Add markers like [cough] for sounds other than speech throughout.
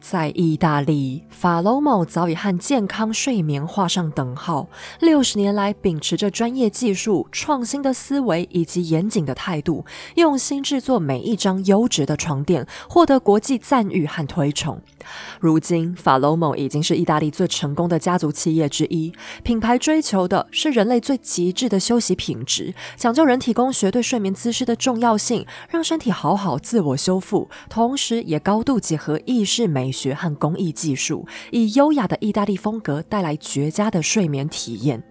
在意大利，法罗某早已和健康睡眠画上等号。六十年来，秉持着专业技术、创新的思维以及严谨的态度，用心制作每一张优质的床垫，获得国际赞誉和推崇。如今，法罗某已经是意大利最成功的家族企业之一。品牌追求的是人类最极致的休息品质，讲究人体工学对睡眠姿势的重要性，让身体好好自我修复，同时也高度结合意式美学和工艺技术，以优雅的意大利风格带来绝佳的睡眠体验。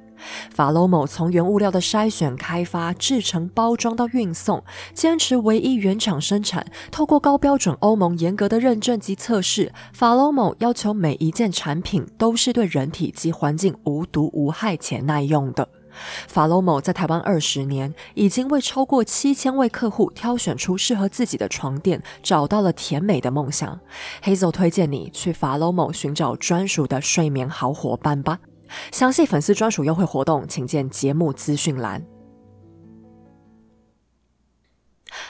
法罗某从原物料的筛选、开发、制成、包装到运送，坚持唯一原厂生产。透过高标准、欧盟严格的认证及测试，法罗某要求每一件产品都是对人体及环境无毒无害且耐用的。法罗某在台湾二十年，已经为超过七千位客户挑选出适合自己的床垫，找到了甜美的梦想。黑走推荐你去法罗某寻找专属的睡眠好伙伴吧。详细粉丝专属优惠活动，请见节目资讯栏。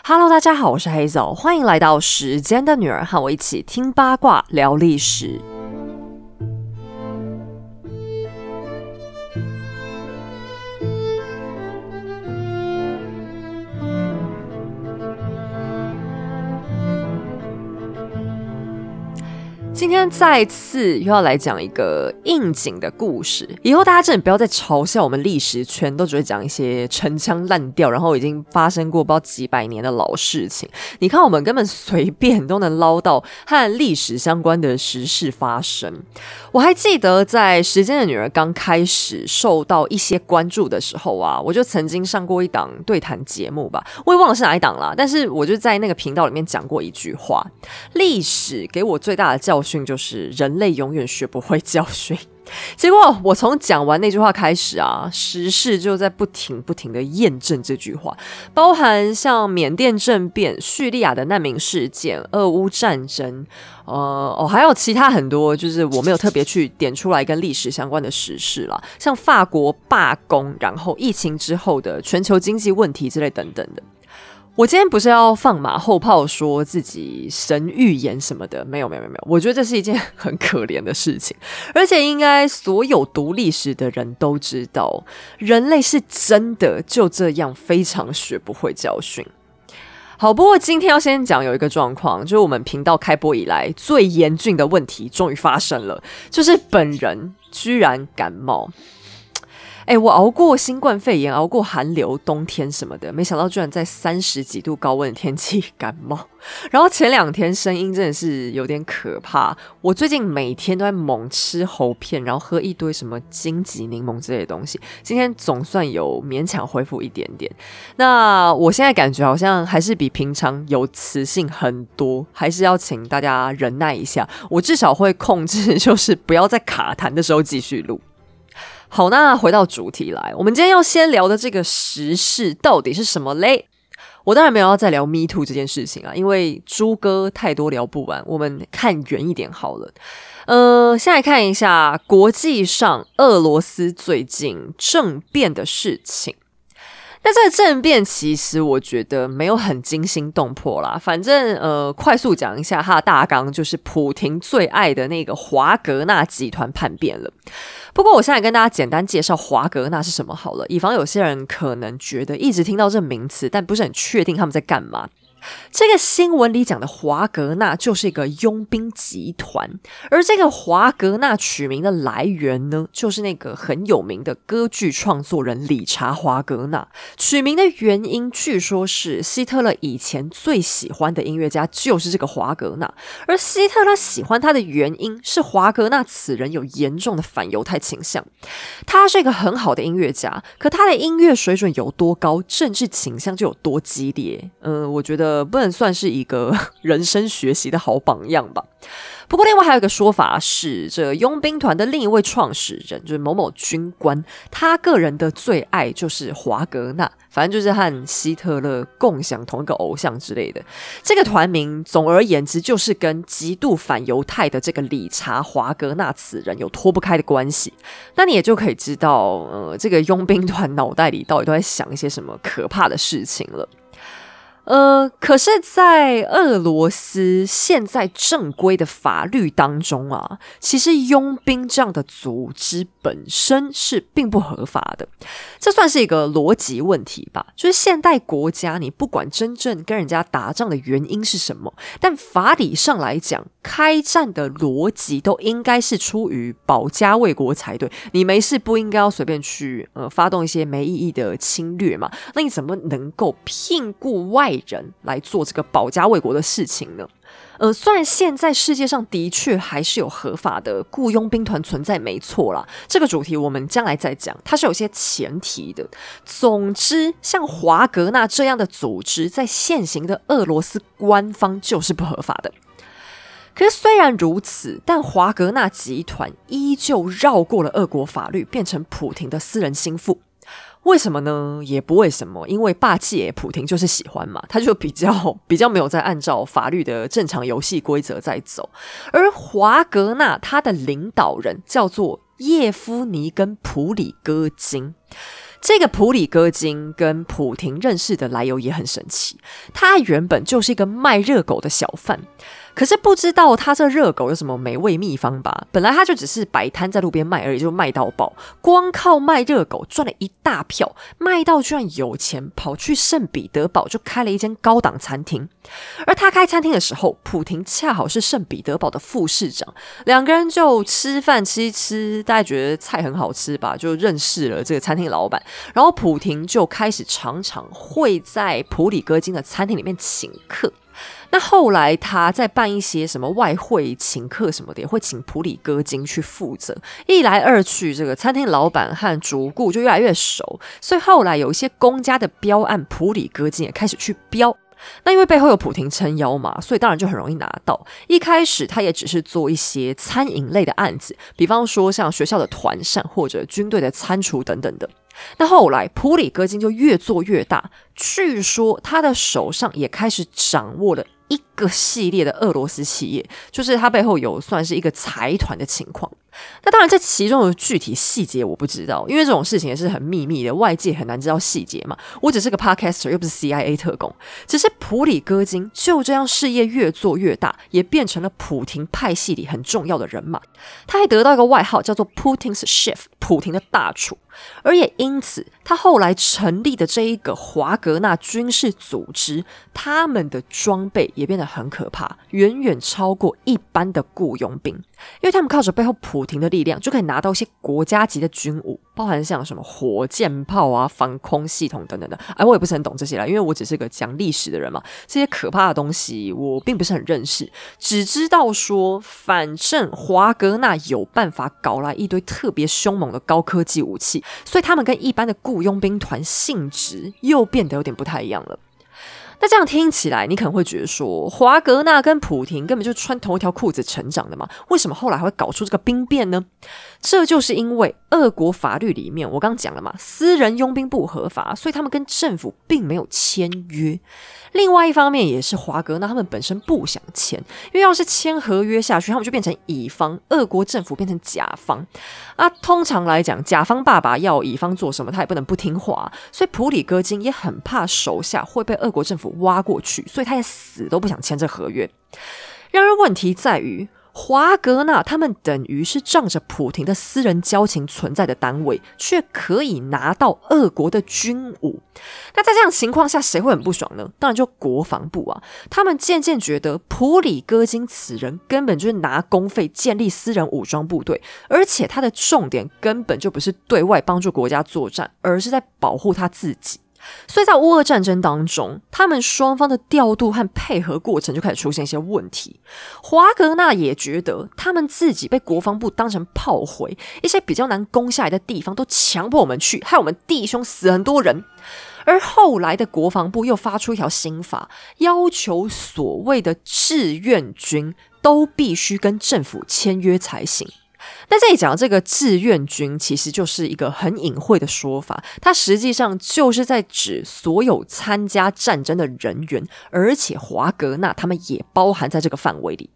Hello，大家好，我是黑走，欢迎来到时间的女儿，和我一起听八卦聊历史。今天再次又要来讲一个应景的故事。以后大家真的不要再嘲笑我们历史圈，都只会讲一些陈腔滥调，然后已经发生过不知道几百年的老事情。你看，我们根本随便都能捞到和历史相关的时事发生。我还记得在《时间的女儿》刚开始受到一些关注的时候啊，我就曾经上过一档对谈节目吧，我也忘了是哪一档了。但是我就在那个频道里面讲过一句话：历史给我最大的教训。就是人类永远学不会教训。结果我从讲完那句话开始啊，时事就在不停不停的验证这句话，包含像缅甸政变、叙利亚的难民事件、俄乌战争，呃哦，还有其他很多，就是我没有特别去点出来跟历史相关的时事了，像法国罢工，然后疫情之后的全球经济问题之类等等的。我今天不是要放马后炮，说自己神预言什么的，没有，没有，没有。我觉得这是一件很可怜的事情，而且应该所有读历史的人都知道，人类是真的就这样非常学不会教训。好，不过今天要先讲有一个状况，就是我们频道开播以来最严峻的问题终于发生了，就是本人居然感冒。哎，我熬过新冠肺炎，熬过寒流、冬天什么的，没想到居然在三十几度高温的天气感冒。[laughs] 然后前两天声音真的是有点可怕。我最近每天都在猛吃喉片，然后喝一堆什么荆棘柠檬之类的东西。今天总算有勉强恢复一点点。那我现在感觉好像还是比平常有磁性很多，还是要请大家忍耐一下。我至少会控制，[laughs] 就是不要在卡痰的时候继续录。好，那回到主题来，我们今天要先聊的这个时事到底是什么嘞？我当然没有要再聊 Me Too 这件事情啊，因为猪哥太多聊不完，我们看远一点好了。呃，先来看一下国际上俄罗斯最近政变的事情。那这个政变其实我觉得没有很惊心动魄啦，反正呃，快速讲一下它的大纲，就是普廷最爱的那个华格纳集团叛变了。不过我现在跟大家简单介绍华格纳是什么好了，以防有些人可能觉得一直听到这名词，但不是很确定他们在干嘛。这个新闻里讲的华格纳就是一个佣兵集团，而这个华格纳取名的来源呢，就是那个很有名的歌剧创作人理查·华格纳。取名的原因，据说是希特勒以前最喜欢的音乐家就是这个华格纳，而希特勒喜欢他的原因是华格纳此人有严重的反犹太倾向。他是一个很好的音乐家，可他的音乐水准有多高，政治倾向就有多激烈。嗯，我觉得。呃，不能算是一个 [laughs] 人生学习的好榜样吧。不过，另外还有一个说法是，这佣兵团的另一位创始人就是某某军官，他个人的最爱就是华格纳，反正就是和希特勒共享同一个偶像之类的。这个团名，总而言之，就是跟极度反犹太的这个理查·华格纳此人有脱不开的关系。那你也就可以知道，呃，这个佣兵团脑袋里到底都在想一些什么可怕的事情了。呃，可是，在俄罗斯现在正规的法律当中啊，其实佣兵这样的组织本身是并不合法的，这算是一个逻辑问题吧。就是现代国家，你不管真正跟人家打仗的原因是什么，但法理上来讲，开战的逻辑都应该是出于保家卫国才对。你没事不应该要随便去呃发动一些没意义的侵略嘛？那你怎么能够聘雇外？人来做这个保家卫国的事情呢？呃，虽然现在世界上的确还是有合法的雇佣兵团存在，没错啦。这个主题我们将来再讲，它是有些前提的。总之，像华格纳这样的组织，在现行的俄罗斯官方就是不合法的。可是虽然如此，但华格纳集团依旧绕过了俄国法律，变成普廷的私人心腹。为什么呢？也不为什么，因为霸气，普廷就是喜欢嘛，[laughs] 他就比较比较没有在按照法律的正常游戏规则在走。而华格纳他的领导人叫做叶夫尼跟普里戈金，这个普里戈金跟普廷认识的来由也很神奇，他原本就是一个卖热狗的小贩。可是不知道他这热狗有什么美味秘方吧？本来他就只是摆摊在路边卖而已，就卖到爆，光靠卖热狗赚了一大票，卖到居然有钱，跑去圣彼得堡就开了一间高档餐厅。而他开餐厅的时候，普廷恰好是圣彼得堡的副市长，两个人就吃饭吃吃，大家觉得菜很好吃吧，就认识了这个餐厅老板。然后普廷就开始常常会在普里戈金的餐厅里面请客。那后来他在办一些什么外汇请客什么的，也会请普里戈金去负责。一来二去，这个餐厅老板和主顾就越来越熟，所以后来有一些公家的标案，普里戈金也开始去标。那因为背后有普廷撑腰嘛，所以当然就很容易拿到。一开始他也只是做一些餐饮类的案子，比方说像学校的团膳或者军队的餐厨等等的。那后来普里戈金就越做越大，据说他的手上也开始掌握了。一个系列的俄罗斯企业，就是它背后有算是一个财团的情况。那当然，这其中的具体细节我不知道，因为这种事情也是很秘密的，外界很难知道细节嘛。我只是个 podcaster，又不是 CIA 特工。只是普里戈金就这样事业越做越大，也变成了普廷派系里很重要的人马。他还得到一个外号，叫做 Putin's chef，普廷的大厨。而也因此，他后来成立的这一个华格纳军事组织，他们的装备也变得很可怕，远远超过一般的雇佣兵。因为他们靠着背后普廷的力量，就可以拿到一些国家级的军武，包含像什么火箭炮啊、防空系统等等的。哎，我也不是很懂这些啦，因为我只是个讲历史的人嘛。这些可怕的东西我并不是很认识，只知道说，反正华格纳有办法搞来一堆特别凶猛的高科技武器，所以他们跟一般的雇佣兵团性质又变得有点不太一样了。那这样听起来，你可能会觉得说，华格纳跟普廷根本就穿同一条裤子成长的嘛？为什么后来还会搞出这个兵变呢？这就是因为俄国法律里面，我刚讲了嘛，私人佣兵不合法，所以他们跟政府并没有签约。另外一方面也是华格纳他们本身不想签，因为要是签合约下去，他们就变成乙方，俄国政府变成甲方。啊，通常来讲，甲方爸爸要乙方做什么，他也不能不听话。所以普里戈金也很怕手下会被俄国政府挖过去，所以他也死都不想签这合约。然而问题在于。华格纳他们等于是仗着普廷的私人交情存在的单位，却可以拿到俄国的军武。那在这样情况下，谁会很不爽呢？当然就国防部啊！他们渐渐觉得普里戈金此人根本就是拿公费建立私人武装部队，而且他的重点根本就不是对外帮助国家作战，而是在保护他自己。所以在乌俄战争当中，他们双方的调度和配合过程就开始出现一些问题。华格纳也觉得他们自己被国防部当成炮灰，一些比较难攻下来的地方都强迫我们去，害我们弟兄死很多人。而后来的国防部又发出一条新法，要求所谓的志愿军都必须跟政府签约才行。那这里讲的这个志愿军，其实就是一个很隐晦的说法，它实际上就是在指所有参加战争的人员，而且华格纳他们也包含在这个范围里。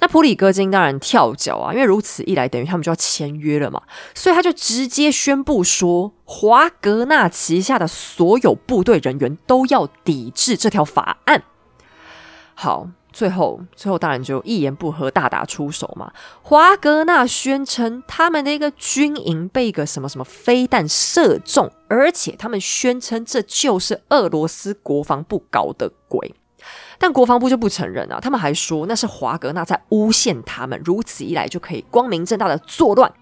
那普里戈金当然跳脚啊，因为如此一来，等于他们就要签约了嘛，所以他就直接宣布说，华格纳旗下的所有部队人员都要抵制这条法案。好。最后，最后当然就一言不合大打出手嘛。华格纳宣称他们的一个军营被一个什么什么飞弹射中，而且他们宣称这就是俄罗斯国防部搞的鬼，但国防部就不承认啊。他们还说那是华格纳在诬陷他们，如此一来就可以光明正大的作乱。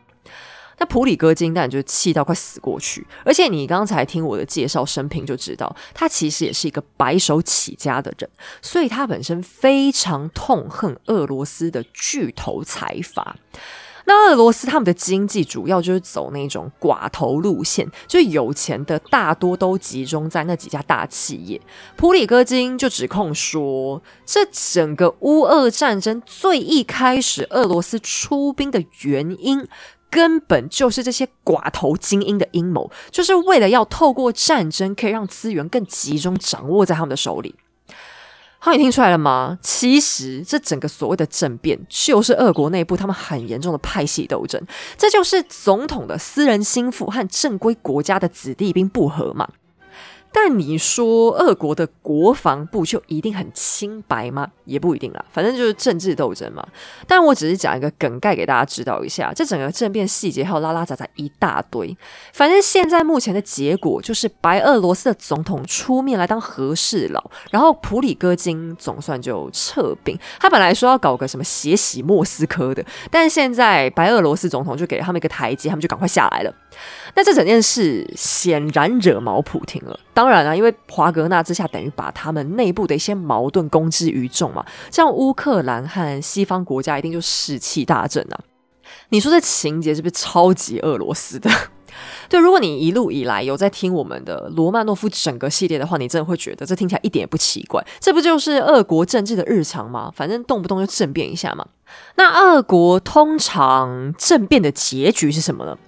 那普里戈金当然就气到快死过去，而且你刚才听我的介绍生平就知道，他其实也是一个白手起家的人，所以他本身非常痛恨俄罗斯的巨头财阀。那俄罗斯他们的经济主要就是走那种寡头路线，就有钱的大多都集中在那几家大企业。普里戈金就指控说，这整个乌俄战争最一开始俄罗斯出兵的原因。根本就是这些寡头精英的阴谋，就是为了要透过战争可以让资源更集中掌握在他们的手里。好，你听出来了吗？其实这整个所谓的政变，就是俄国内部他们很严重的派系斗争，这就是总统的私人心腹和正规国家的子弟兵不和嘛。但你说俄国的国防部就一定很清白吗？也不一定啦，反正就是政治斗争嘛。但我只是讲一个梗概给大家知道一下，这整个政变细节还有拉拉杂杂一大堆。反正现在目前的结果就是白俄罗斯的总统出面来当和事佬，然后普里戈金总算就撤兵。他本来说要搞个什么血洗莫斯科的，但现在白俄罗斯总统就给了他们一个台阶，他们就赶快下来了。那这整件事显然惹毛普廷了。当然啊，因为华格纳之下等于把他们内部的一些矛盾公之于众嘛，这样乌克兰和西方国家一定就士气大振啊！你说这情节是不是超级俄罗斯的？[laughs] 对，如果你一路以来有在听我们的罗曼诺夫整个系列的话，你真的会觉得这听起来一点也不奇怪。这不就是俄国政治的日常吗？反正动不动就政变一下嘛。那俄国通常政变的结局是什么呢？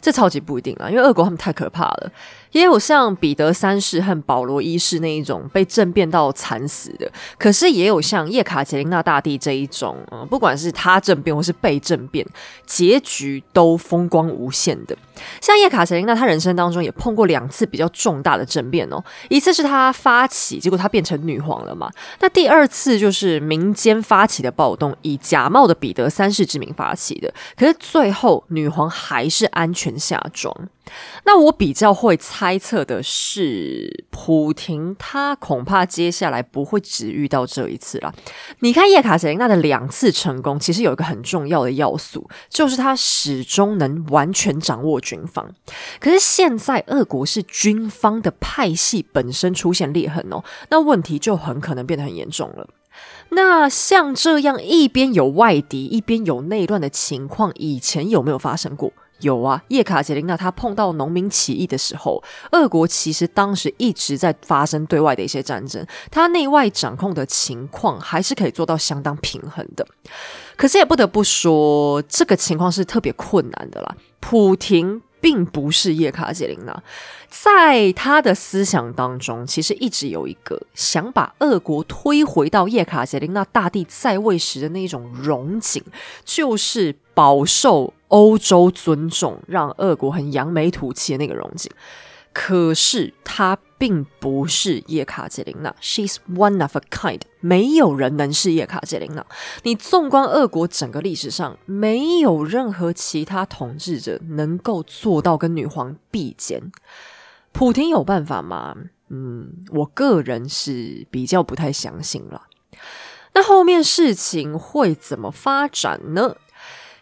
这超级不一定啊，因为俄国他们太可怕了。也有像彼得三世和保罗一世那一种被政变到惨死的，可是也有像叶卡捷琳娜大帝这一种，嗯，不管是他政变或是被政变，结局都风光无限的。像叶卡捷琳娜，她人生当中也碰过两次比较重大的政变哦，一次是她发起，结果她变成女皇了嘛。那第二次就是民间发起的暴动，以假冒的彼得三世之名发起的，可是最后女皇还是安全下庄。那我比较会猜测的是，普廷他恐怕接下来不会只遇到这一次了。你看叶卡捷琳娜的两次成功，其实有一个很重要的要素，就是他始终能完全掌握军方。可是现在俄国是军方的派系本身出现裂痕哦，那问题就很可能变得很严重了。那像这样一边有外敌，一边有内乱的情况，以前有没有发生过？有啊，叶卡捷琳娜她碰到农民起义的时候，俄国其实当时一直在发生对外的一些战争，她内外掌控的情况还是可以做到相当平衡的。可是也不得不说，这个情况是特别困难的啦。普廷并不是叶卡捷琳娜，在他的思想当中，其实一直有一个想把俄国推回到叶卡捷琳娜大帝在位时的那一种荣景，就是饱受。欧洲尊重，让俄国很扬眉吐气的那个荣景，可是她并不是叶卡捷琳娜，She's one of a kind，没有人能是叶卡捷琳娜。你纵观俄国整个历史上，没有任何其他统治者能够做到跟女皇比肩。普廷有办法吗？嗯，我个人是比较不太相信了。那后面事情会怎么发展呢？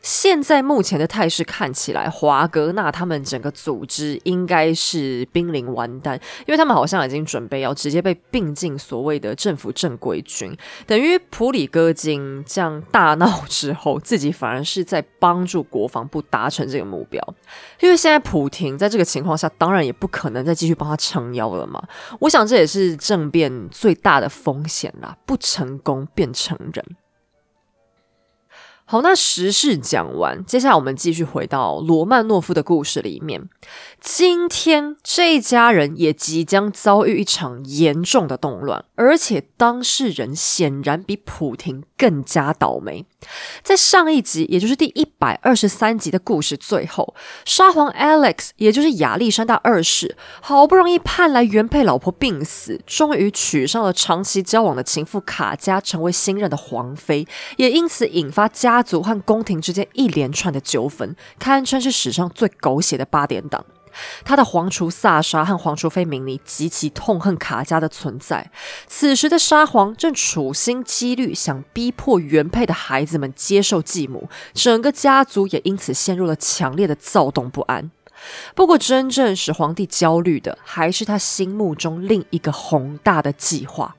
现在目前的态势看起来，华格纳他们整个组织应该是濒临完蛋，因为他们好像已经准备要直接被并进所谓的政府正规军，等于普里戈金这样大闹之后，自己反而是在帮助国防部达成这个目标。因为现在普廷在这个情况下，当然也不可能再继续帮他撑腰了嘛。我想这也是政变最大的风险啦，不成功便成仁。好，那时事讲完，接下来我们继续回到罗曼诺夫的故事里面。今天这一家人也即将遭遇一场严重的动乱，而且当事人显然比普廷更加倒霉。在上一集，也就是第一百二十三集的故事最后，沙皇 Alex，也就是亚历山大二世，好不容易盼来原配老婆病死，终于娶上了长期交往的情妇卡佳，成为新任的皇妃，也因此引发家家族和宫廷之间一连串的纠纷，堪称是史上最狗血的八点档。他的皇储萨沙和皇储妃明妮极其痛恨卡加的存在。此时的沙皇正处心积虑想逼迫原配的孩子们接受继母，整个家族也因此陷入了强烈的躁动不安。不过，真正使皇帝焦虑的，还是他心目中另一个宏大的计划。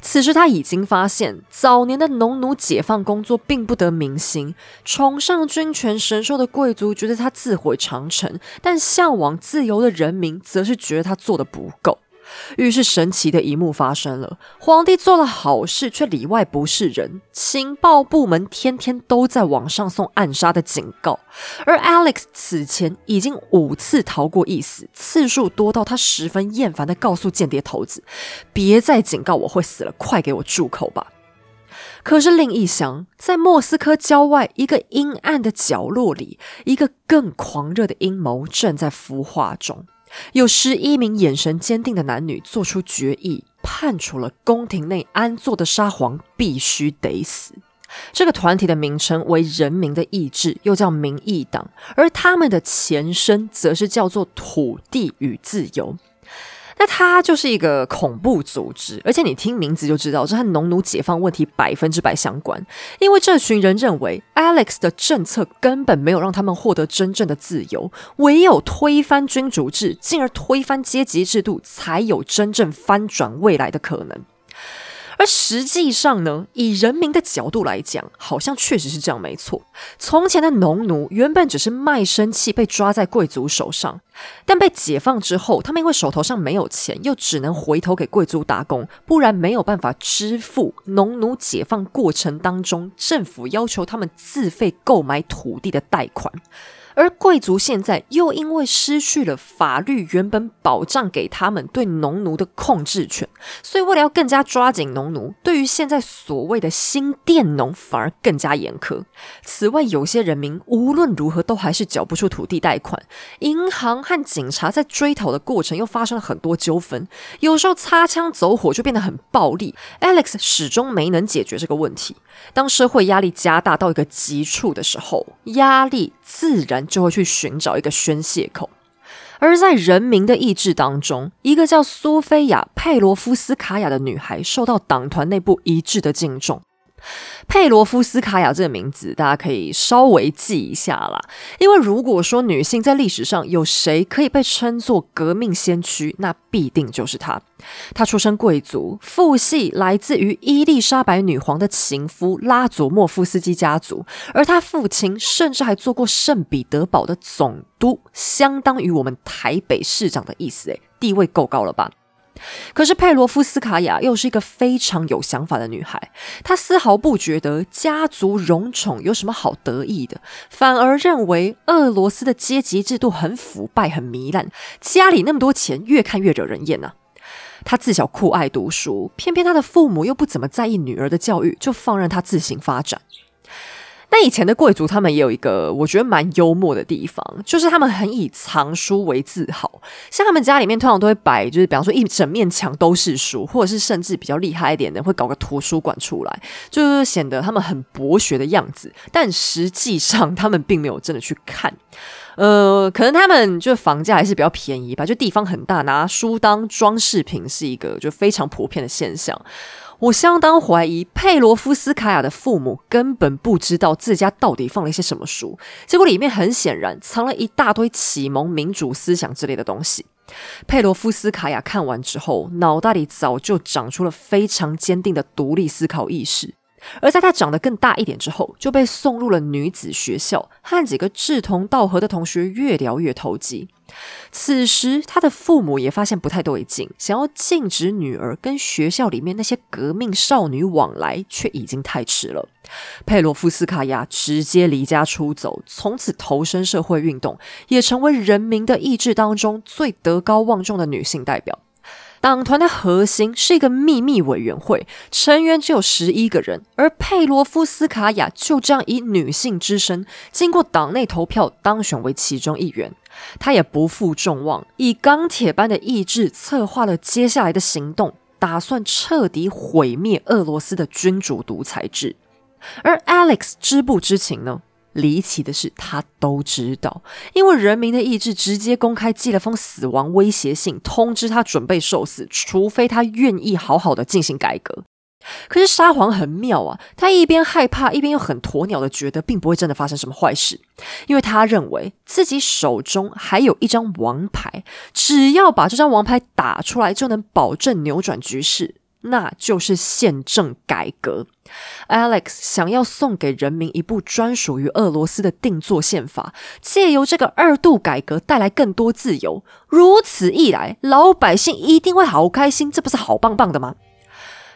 此时他已经发现，早年的农奴解放工作并不得民心，崇尚君权神授的贵族觉得他自毁长城，但向往自由的人民则是觉得他做的不够。于是，神奇的一幕发生了：皇帝做了好事，却里外不是人。情报部门天天都在网上送暗杀的警告，而 Alex 此前已经五次逃过一死，次数多到他十分厌烦的告诉间谍头子：“别再警告我会死了，快给我住口吧！”可是另一厢，在莫斯科郊外一个阴暗的角落里，一个更狂热的阴谋正在孵化中。有十一名眼神坚定的男女做出决议，判处了宫廷内安坐的沙皇必须得死。这个团体的名称为“人民的意志”，又叫民意党，而他们的前身则是叫做“土地与自由”。那它就是一个恐怖组织，而且你听名字就知道，这和农奴解放问题百分之百相关。因为这群人认为，Alex 的政策根本没有让他们获得真正的自由，唯有推翻君主制，进而推翻阶级制度，才有真正翻转未来的可能。而实际上呢，以人民的角度来讲，好像确实是这样，没错。从前的农奴原本只是卖身契，被抓在贵族手上，但被解放之后，他们因为手头上没有钱，又只能回头给贵族打工，不然没有办法支付农奴解放过程当中政府要求他们自费购买土地的贷款。而贵族现在又因为失去了法律原本保障给他们对农奴的控制权，所以为了要更加抓紧农奴，对于现在所谓的新佃农反而更加严苛。此外，有些人民无论如何都还是缴不出土地贷款，银行和警察在追讨的过程又发生了很多纠纷，有时候擦枪走火就变得很暴力。Alex 始终没能解决这个问题。当社会压力加大到一个极处的时候，压力自然。就会去寻找一个宣泄口，而在人民的意志当中，一个叫苏菲亚·佩罗夫斯卡娅的女孩受到党团内部一致的敬重。佩罗夫斯卡娅这个名字，大家可以稍微记一下啦。因为如果说女性在历史上有谁可以被称作革命先驱，那必定就是她。她出身贵族，父系来自于伊丽莎白女皇的情夫拉佐莫夫斯基家族，而她父亲甚至还做过圣彼得堡的总督，相当于我们台北市长的意思。诶，地位够高了吧？可是佩罗夫斯卡娅又是一个非常有想法的女孩，她丝毫不觉得家族荣宠有什么好得意的，反而认为俄罗斯的阶级制度很腐败、很糜烂，家里那么多钱，越看越惹人厌呐。她自小酷爱读书，偏偏她的父母又不怎么在意女儿的教育，就放任她自行发展。那以前的贵族，他们也有一个我觉得蛮幽默的地方，就是他们很以藏书为自豪。像他们家里面通常都会摆，就是比方说一整面墙都是书，或者是甚至比较厉害一点的，会搞个图书馆出来，就是显得他们很博学的样子。但实际上，他们并没有真的去看。呃，可能他们就房价还是比较便宜吧，就地方很大，拿书当装饰品是一个就非常普遍的现象。我相当怀疑佩罗夫斯卡娅的父母根本不知道自家到底放了一些什么书，结果里面很显然藏了一大堆启蒙民主思想之类的东西。佩罗夫斯卡娅看完之后，脑袋里早就长出了非常坚定的独立思考意识。而在他长得更大一点之后，就被送入了女子学校，和几个志同道合的同学越聊越投机。此时，他的父母也发现不太对劲，想要禁止女儿跟学校里面那些革命少女往来，却已经太迟了。佩罗夫斯卡娅直接离家出走，从此投身社会运动，也成为人民的意志当中最德高望重的女性代表。党团的核心是一个秘密委员会，成员只有十一个人，而佩罗夫斯卡娅就这样以女性之身，经过党内投票当选为其中一员。她也不负众望，以钢铁般的意志策划了接下来的行动，打算彻底毁灭俄罗斯的君主独裁制。而 Alex 知不知情呢？离奇的是，他都知道，因为人民的意志直接公开寄了封死亡威胁信，通知他准备受死，除非他愿意好好的进行改革。可是沙皇很妙啊，他一边害怕，一边又很鸵鸟的觉得，并不会真的发生什么坏事，因为他认为自己手中还有一张王牌，只要把这张王牌打出来，就能保证扭转局势。那就是宪政改革。Alex 想要送给人民一部专属于俄罗斯的定做宪法，借由这个二度改革带来更多自由。如此一来，老百姓一定会好开心，这不是好棒棒的吗？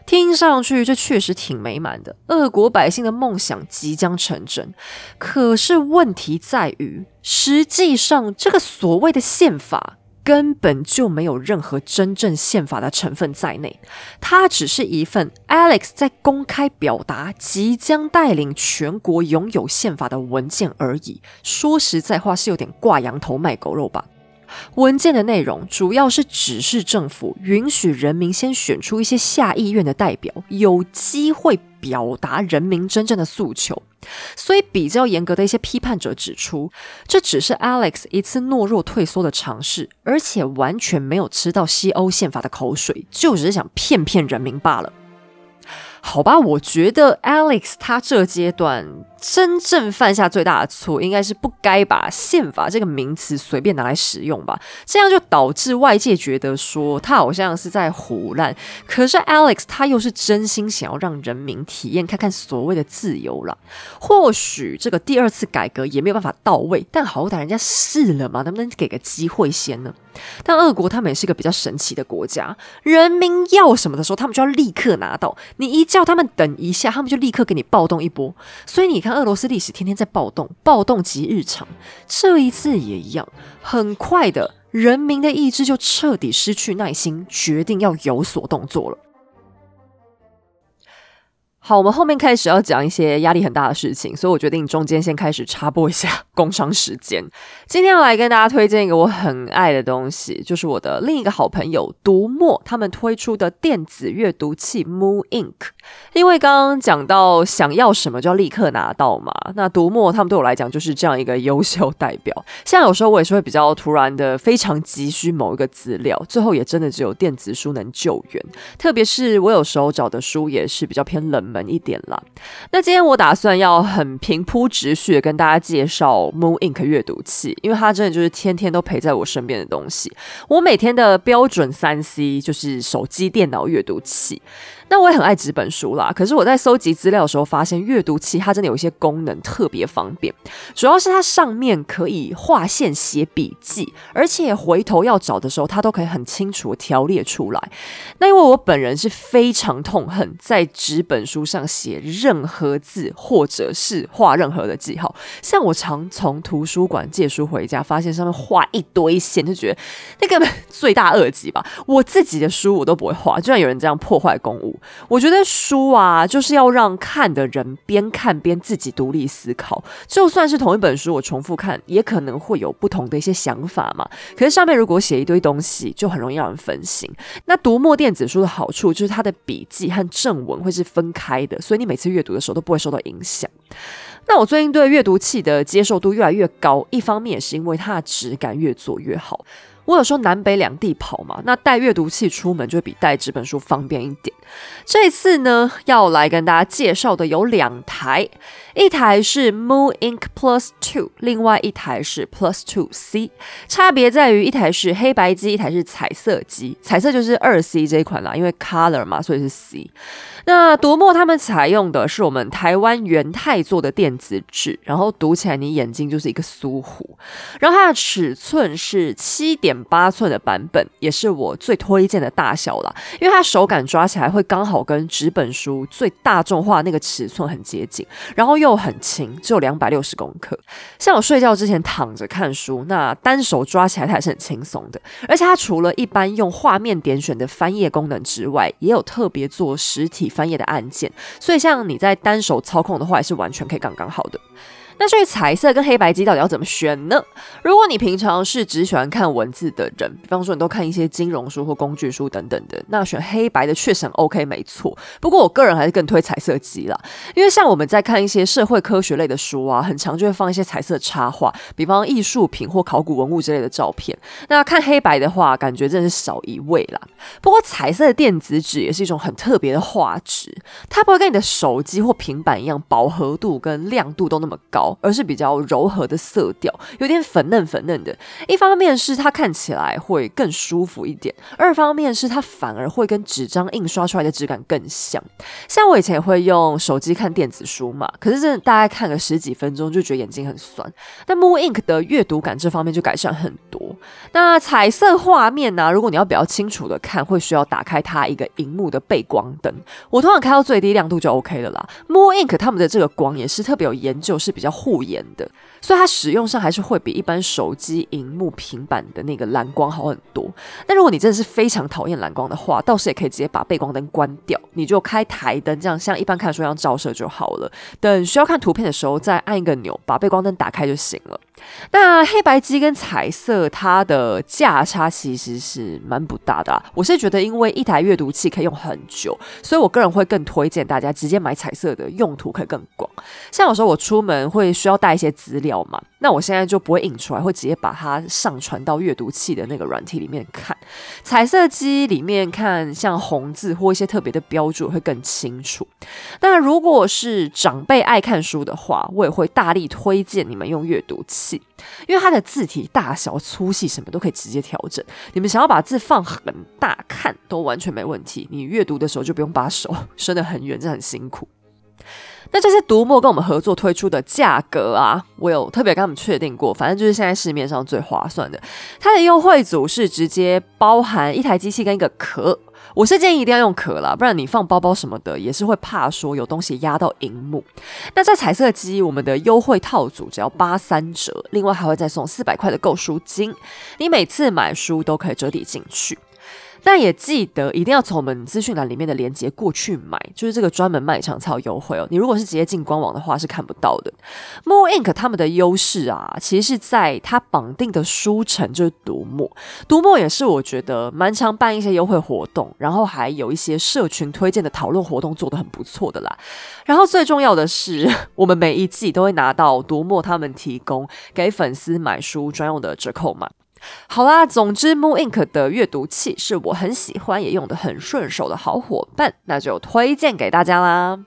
听上去这确实挺美满的，俄国百姓的梦想即将成真。可是问题在于，实际上这个所谓的宪法。根本就没有任何真正宪法的成分在内，它只是一份 Alex 在公开表达即将带领全国拥有宪法的文件而已。说实在话，是有点挂羊头卖狗肉吧。文件的内容主要是指示政府允许人民先选出一些下议院的代表，有机会表达人民真正的诉求。所以，比较严格的一些批判者指出，这只是 Alex 一次懦弱退缩的尝试，而且完全没有吃到西欧宪法的口水，就只是想骗骗人民罢了。好吧，我觉得 Alex 他这阶段真正犯下最大的错，应该是不该把宪法这个名词随便拿来使用吧。这样就导致外界觉得说他好像是在胡乱。可是 Alex 他又是真心想要让人民体验看看所谓的自由了。或许这个第二次改革也没有办法到位，但好歹人家试了嘛，能不能给个机会先呢？但俄国他们也是个比较神奇的国家，人民要什么的时候，他们就要立刻拿到。你一叫他们等一下，他们就立刻给你暴动一波。所以你看，俄罗斯历史天天在暴动，暴动即日常。这一次也一样，很快的，人民的意志就彻底失去耐心，决定要有所动作了。好，我们后面开始要讲一些压力很大的事情，所以我决定中间先开始插播一下工商时间。今天要来跟大家推荐一个我很爱的东西，就是我的另一个好朋友读墨他们推出的电子阅读器 Moon Ink。因为刚刚讲到想要什么就要立刻拿到嘛，那读墨他们对我来讲就是这样一个优秀代表。[laughs] 像有时候我也是会比较突然的，非常急需某一个资料，最后也真的只有电子书能救援。特别是我有时候找的书也是比较偏冷门。一点啦。那今天我打算要很平铺直叙跟大家介绍 Moon Ink 阅读器，因为它真的就是天天都陪在我身边的东西。我每天的标准三 C 就是手机、电脑阅读器。那我也很爱纸本书啦，可是我在搜集资料的时候发现，阅读器它真的有一些功能特别方便，主要是它上面可以划线写笔记，而且回头要找的时候，它都可以很清楚条列出来。那因为我本人是非常痛恨在纸本书上写任何字，或者是画任何的记号，像我常从图书馆借书回家，发现上面画一堆线，就觉得那个罪大恶极吧。我自己的书我都不会画，居然有人这样破坏公物。我觉得书啊，就是要让看的人边看边自己独立思考。就算是同一本书，我重复看，也可能会有不同的一些想法嘛。可是上面如果写一堆东西，就很容易让人分心。那读墨电子书的好处就是它的笔记和正文会是分开的，所以你每次阅读的时候都不会受到影响。那我最近对阅读器的接受度越来越高，一方面也是因为它的质感越做越好。我有时候南北两地跑嘛，那带阅读器出门就会比带纸本书方便一点。这次呢，要来跟大家介绍的有两台，一台是 Moon Ink Plus Two，另外一台是 Plus Two C，差别在于一台是黑白机，一台是彩色机。彩色就是二 C 这一款啦，因为 Color 嘛，所以是 C。那读墨他们采用的是我们台湾元泰做的电子纸，然后读起来你眼睛就是一个苏湖。然后它的尺寸是七点八寸的版本，也是我最推荐的大小啦，因为它手感抓起来会刚好跟纸本书最大众化那个尺寸很接近，然后又很轻，只有两百六十公克。像我睡觉之前躺着看书，那单手抓起来它还是很轻松的。而且它除了一般用画面点选的翻页功能之外，也有特别做实体。翻页的按键，所以像你在单手操控的话，也是完全可以刚刚好的。那至于彩色跟黑白机到底要怎么选呢？如果你平常是只喜欢看文字的人，比方说你都看一些金融书或工具书等等的，那选黑白的确实 OK 没错。不过我个人还是更推彩色机啦，因为像我们在看一些社会科学类的书啊，很常就会放一些彩色插画，比方艺术品或考古文物之类的照片。那看黑白的话，感觉真的是少一位啦。不过彩色的电子纸也是一种很特别的画质，它不会跟你的手机或平板一样饱和度跟亮度都那么高。而是比较柔和的色调，有点粉嫩粉嫩的。一方面是它看起来会更舒服一点，二方面是它反而会跟纸张印刷出来的质感更像。像我以前也会用手机看电子书嘛，可是真的大概看个十几分钟就觉得眼睛很酸。但 Moo Ink 的阅读感这方面就改善很多。那彩色画面呢？如果你要比较清楚的看，会需要打开它一个荧幕的背光灯。我通常开到最低亮度就 OK 了啦。Moo Ink 他们的这个光也是特别有研究，是比较。护眼的，所以它使用上还是会比一般手机荧幕、平板的那个蓝光好很多。但如果你真的是非常讨厌蓝光的话，倒是也可以直接把背光灯关掉，你就开台灯，这样像一般看书一样照射就好了。等需要看图片的时候，再按一个钮，把背光灯打开就行了。那黑白机跟彩色，它的价差其实是蛮不大的。我是觉得，因为一台阅读器可以用很久，所以我个人会更推荐大家直接买彩色的，用途可以更广。像有时候我出门会需要带一些资料嘛，那我现在就不会印出来，会直接把它上传到阅读器的那个软体里面看。彩色机里面看像红字或一些特别的标注会更清楚。那如果是长辈爱看书的话，我也会大力推荐你们用阅读器。因为它的字体大小、粗细什么都可以直接调整。你们想要把字放很大看都完全没问题。你阅读的时候就不用把手 [laughs] 伸得很远，这很辛苦。那这些读墨跟我们合作推出的价格啊，我有特别跟他们确定过，反正就是现在市面上最划算的。它的优惠组是直接包含一台机器跟一个壳。我是建议一定要用壳啦，不然你放包包什么的也是会怕说有东西压到荧幕。那在彩色机，我们的优惠套组只要八三折，另外还会再送四百块的购书金，你每次买书都可以折抵进去。但也记得一定要从我们资讯栏里面的链接过去买，就是这个专门卖场才有优惠哦。你如果是直接进官网的话是看不到的。Moo Ink 他们的优势啊，其实是在它绑定的书城就是读墨，读墨也是我觉得蛮常办一些优惠活动，然后还有一些社群推荐的讨论活动做的很不错的啦。然后最重要的是，[laughs] 我们每一季都会拿到读墨他们提供给粉丝买书专用的折扣码。好啦，总之，Moon Ink 的阅读器是我很喜欢也用的很顺手的好伙伴，那就推荐给大家啦。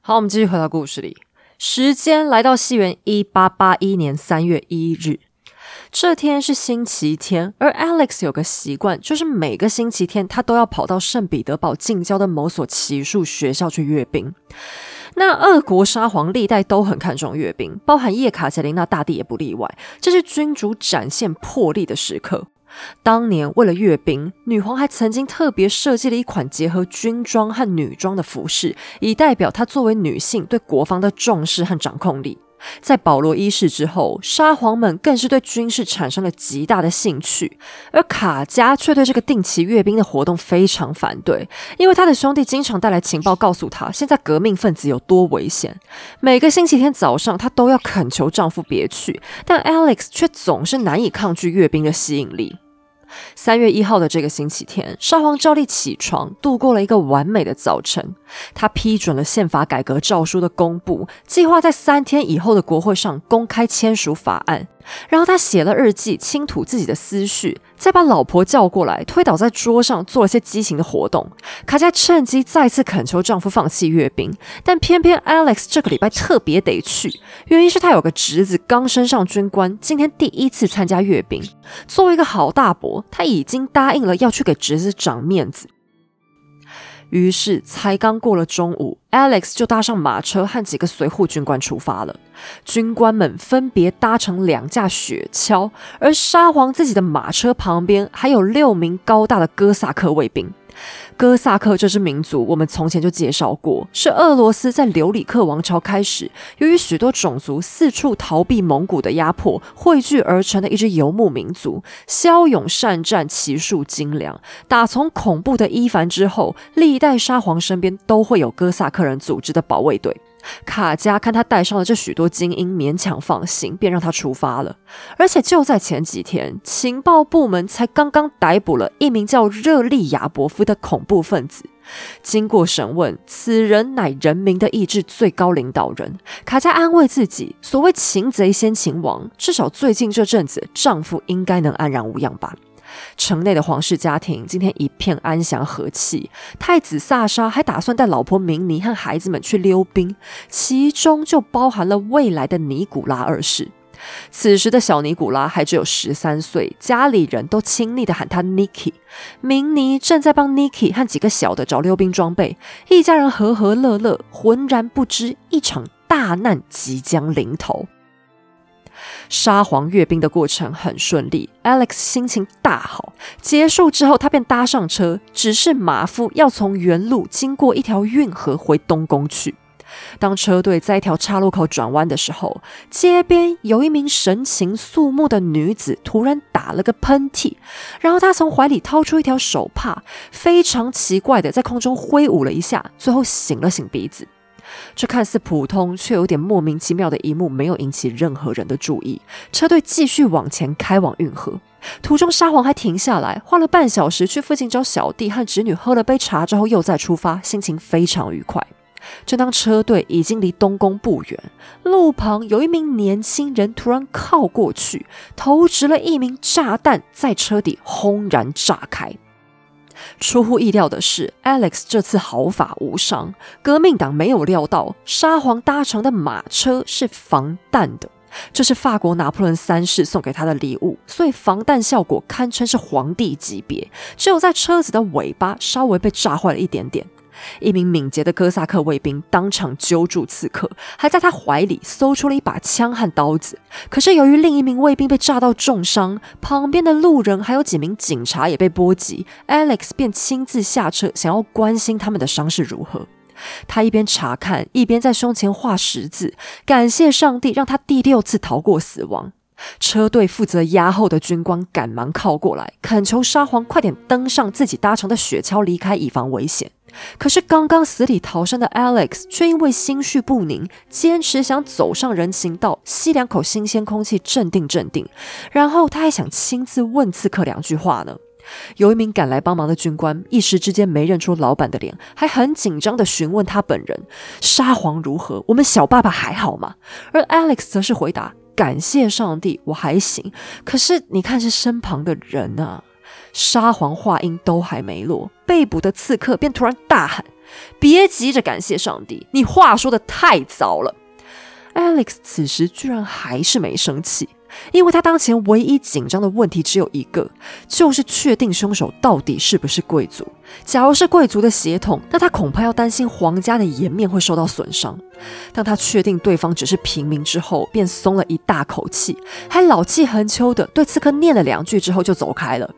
好，我们继续回到故事里，时间来到西元一八八一年三月一日，这天是星期天，而 Alex 有个习惯，就是每个星期天他都要跑到圣彼得堡近郊的某所骑术学校去阅兵。那俄国沙皇历代都很看重阅兵，包含叶卡捷琳娜大帝也不例外。这是君主展现魄力的时刻。当年为了阅兵，女皇还曾经特别设计了一款结合军装和女装的服饰，以代表她作为女性对国防的重视和掌控力。在保罗一世之后，沙皇们更是对军事产生了极大的兴趣，而卡加却对这个定期阅兵的活动非常反对，因为他的兄弟经常带来情报告诉他现在革命分子有多危险。每个星期天早上，他都要恳求丈夫别去，但 Alex 却总是难以抗拒阅兵的吸引力。三月一号的这个星期天，沙皇照例起床，度过了一个完美的早晨。他批准了宪法改革诏书的公布，计划在三天以后的国会上公开签署法案。然后他写了日记，倾吐自己的思绪，再把老婆叫过来，推倒在桌上，做了些激情的活动。卡佳趁机再次恳求丈夫放弃阅兵，但偏偏 Alex 这个礼拜特别得去，原因是他有个侄子刚升上军官，今天第一次参加阅兵。作为一个好大伯，他已经答应了要去给侄子长面子。于是，才刚过了中午，Alex 就搭上马车和几个随护军官出发了。军官们分别搭乘两架雪橇，而沙皇自己的马车旁边还有六名高大的哥萨克卫兵。哥萨克这支民族，我们从前就介绍过，是俄罗斯在留里克王朝开始，由于许多种族四处逃避蒙古的压迫，汇聚而成的一支游牧民族，骁勇善战，骑术精良。打从恐怖的伊凡之后，历代沙皇身边都会有哥萨克人组织的保卫队。卡加看他带上了这许多精英，勉强放心，便让他出发了。而且就在前几天，情报部门才刚刚逮捕了一名叫热利亚伯夫的恐怖分子。经过审问，此人乃人民的意志最高领导人。卡加安慰自己，所谓擒贼先擒王，至少最近这阵子，丈夫应该能安然无恙吧。城内的皇室家庭今天一片安详和气。太子萨沙还打算带老婆明尼和孩子们去溜冰，其中就包含了未来的尼古拉二世。此时的小尼古拉还只有十三岁，家里人都亲昵的喊他 Niki。明尼正在帮 Niki 和几个小的找溜冰装备，一家人和和乐乐，浑然不知一场大难即将临头。沙皇阅兵的过程很顺利，Alex 心情大好。结束之后，他便搭上车，指示马夫要从原路经过一条运河回东宫去。当车队在一条岔路口转弯的时候，街边有一名神情肃穆的女子突然打了个喷嚏，然后她从怀里掏出一条手帕，非常奇怪的在空中挥舞了一下，最后擤了擤鼻子。这看似普通却有点莫名其妙的一幕，没有引起任何人的注意。车队继续往前开往运河，途中沙皇还停下来，花了半小时去附近找小弟和侄女喝了杯茶之后，又再出发，心情非常愉快。正当车队已经离东宫不远，路旁有一名年轻人突然靠过去，投掷了一名炸弹，在车底轰然炸开。出乎意料的是，Alex 这次毫发无伤。革命党没有料到，沙皇搭乘的马车是防弹的，这是法国拿破仑三世送给他的礼物，所以防弹效果堪称是皇帝级别。只有在车子的尾巴稍微被炸坏了一点点。一名敏捷的哥萨克卫兵当场揪住刺客，还在他怀里搜出了一把枪和刀子。可是由于另一名卫兵被炸到重伤，旁边的路人还有几名警察也被波及，Alex 便亲自下车，想要关心他们的伤势如何。他一边查看，一边在胸前画十字，感谢上帝让他第六次逃过死亡。车队负责押后的军官赶忙靠过来，恳求沙皇快点登上自己搭乘的雪橇离开，以防危险。可是刚刚死里逃生的 Alex 却因为心绪不宁，坚持想走上人行道吸两口新鲜空气，镇定镇定。然后他还想亲自问刺客两句话呢。有一名赶来帮忙的军官一时之间没认出老板的脸，还很紧张地询问他本人：“沙皇如何？我们小爸爸还好吗？”而 Alex 则是回答：“感谢上帝，我还行。可是你看，是身旁的人啊。”沙皇话音都还没落，被捕的刺客便突然大喊：“别急着感谢上帝，你话说的太早了。”Alex 此时居然还是没生气，因为他当前唯一紧张的问题只有一个，就是确定凶手到底是不是贵族。假如是贵族的血统，那他恐怕要担心皇家的颜面会受到损伤。当他确定对方只是平民之后，便松了一大口气，还老气横秋的对刺客念了两句之后就走开了。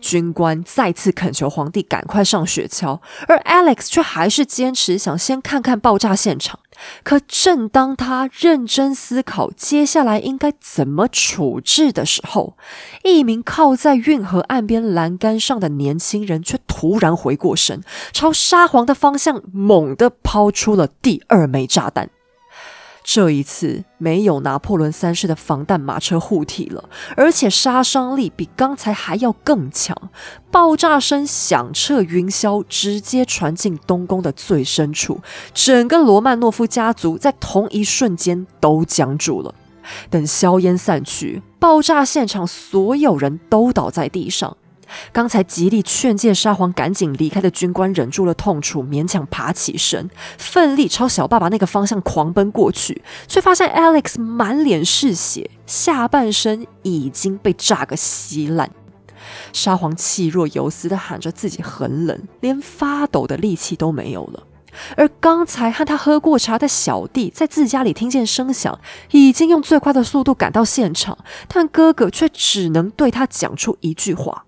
军官再次恳求皇帝赶快上雪橇，而 Alex 却还是坚持想先看看爆炸现场。可正当他认真思考接下来应该怎么处置的时候，一名靠在运河岸边栏杆上的年轻人却突然回过神，朝沙皇的方向猛地抛出了第二枚炸弹。这一次没有拿破仑三世的防弹马车护体了，而且杀伤力比刚才还要更强。爆炸声响彻云霄，直接传进东宫的最深处，整个罗曼诺夫家族在同一瞬间都僵住了。等硝烟散去，爆炸现场所有人都倒在地上。刚才极力劝诫沙皇赶紧离开的军官忍住了痛楚，勉强爬起身，奋力朝小爸爸那个方向狂奔过去，却发现 Alex 满脸是血，下半身已经被炸个稀烂。沙皇气若游丝的喊着自己很冷，连发抖的力气都没有了。而刚才和他喝过茶的小弟，在自家里听见声响，已经用最快的速度赶到现场，但哥哥却只能对他讲出一句话。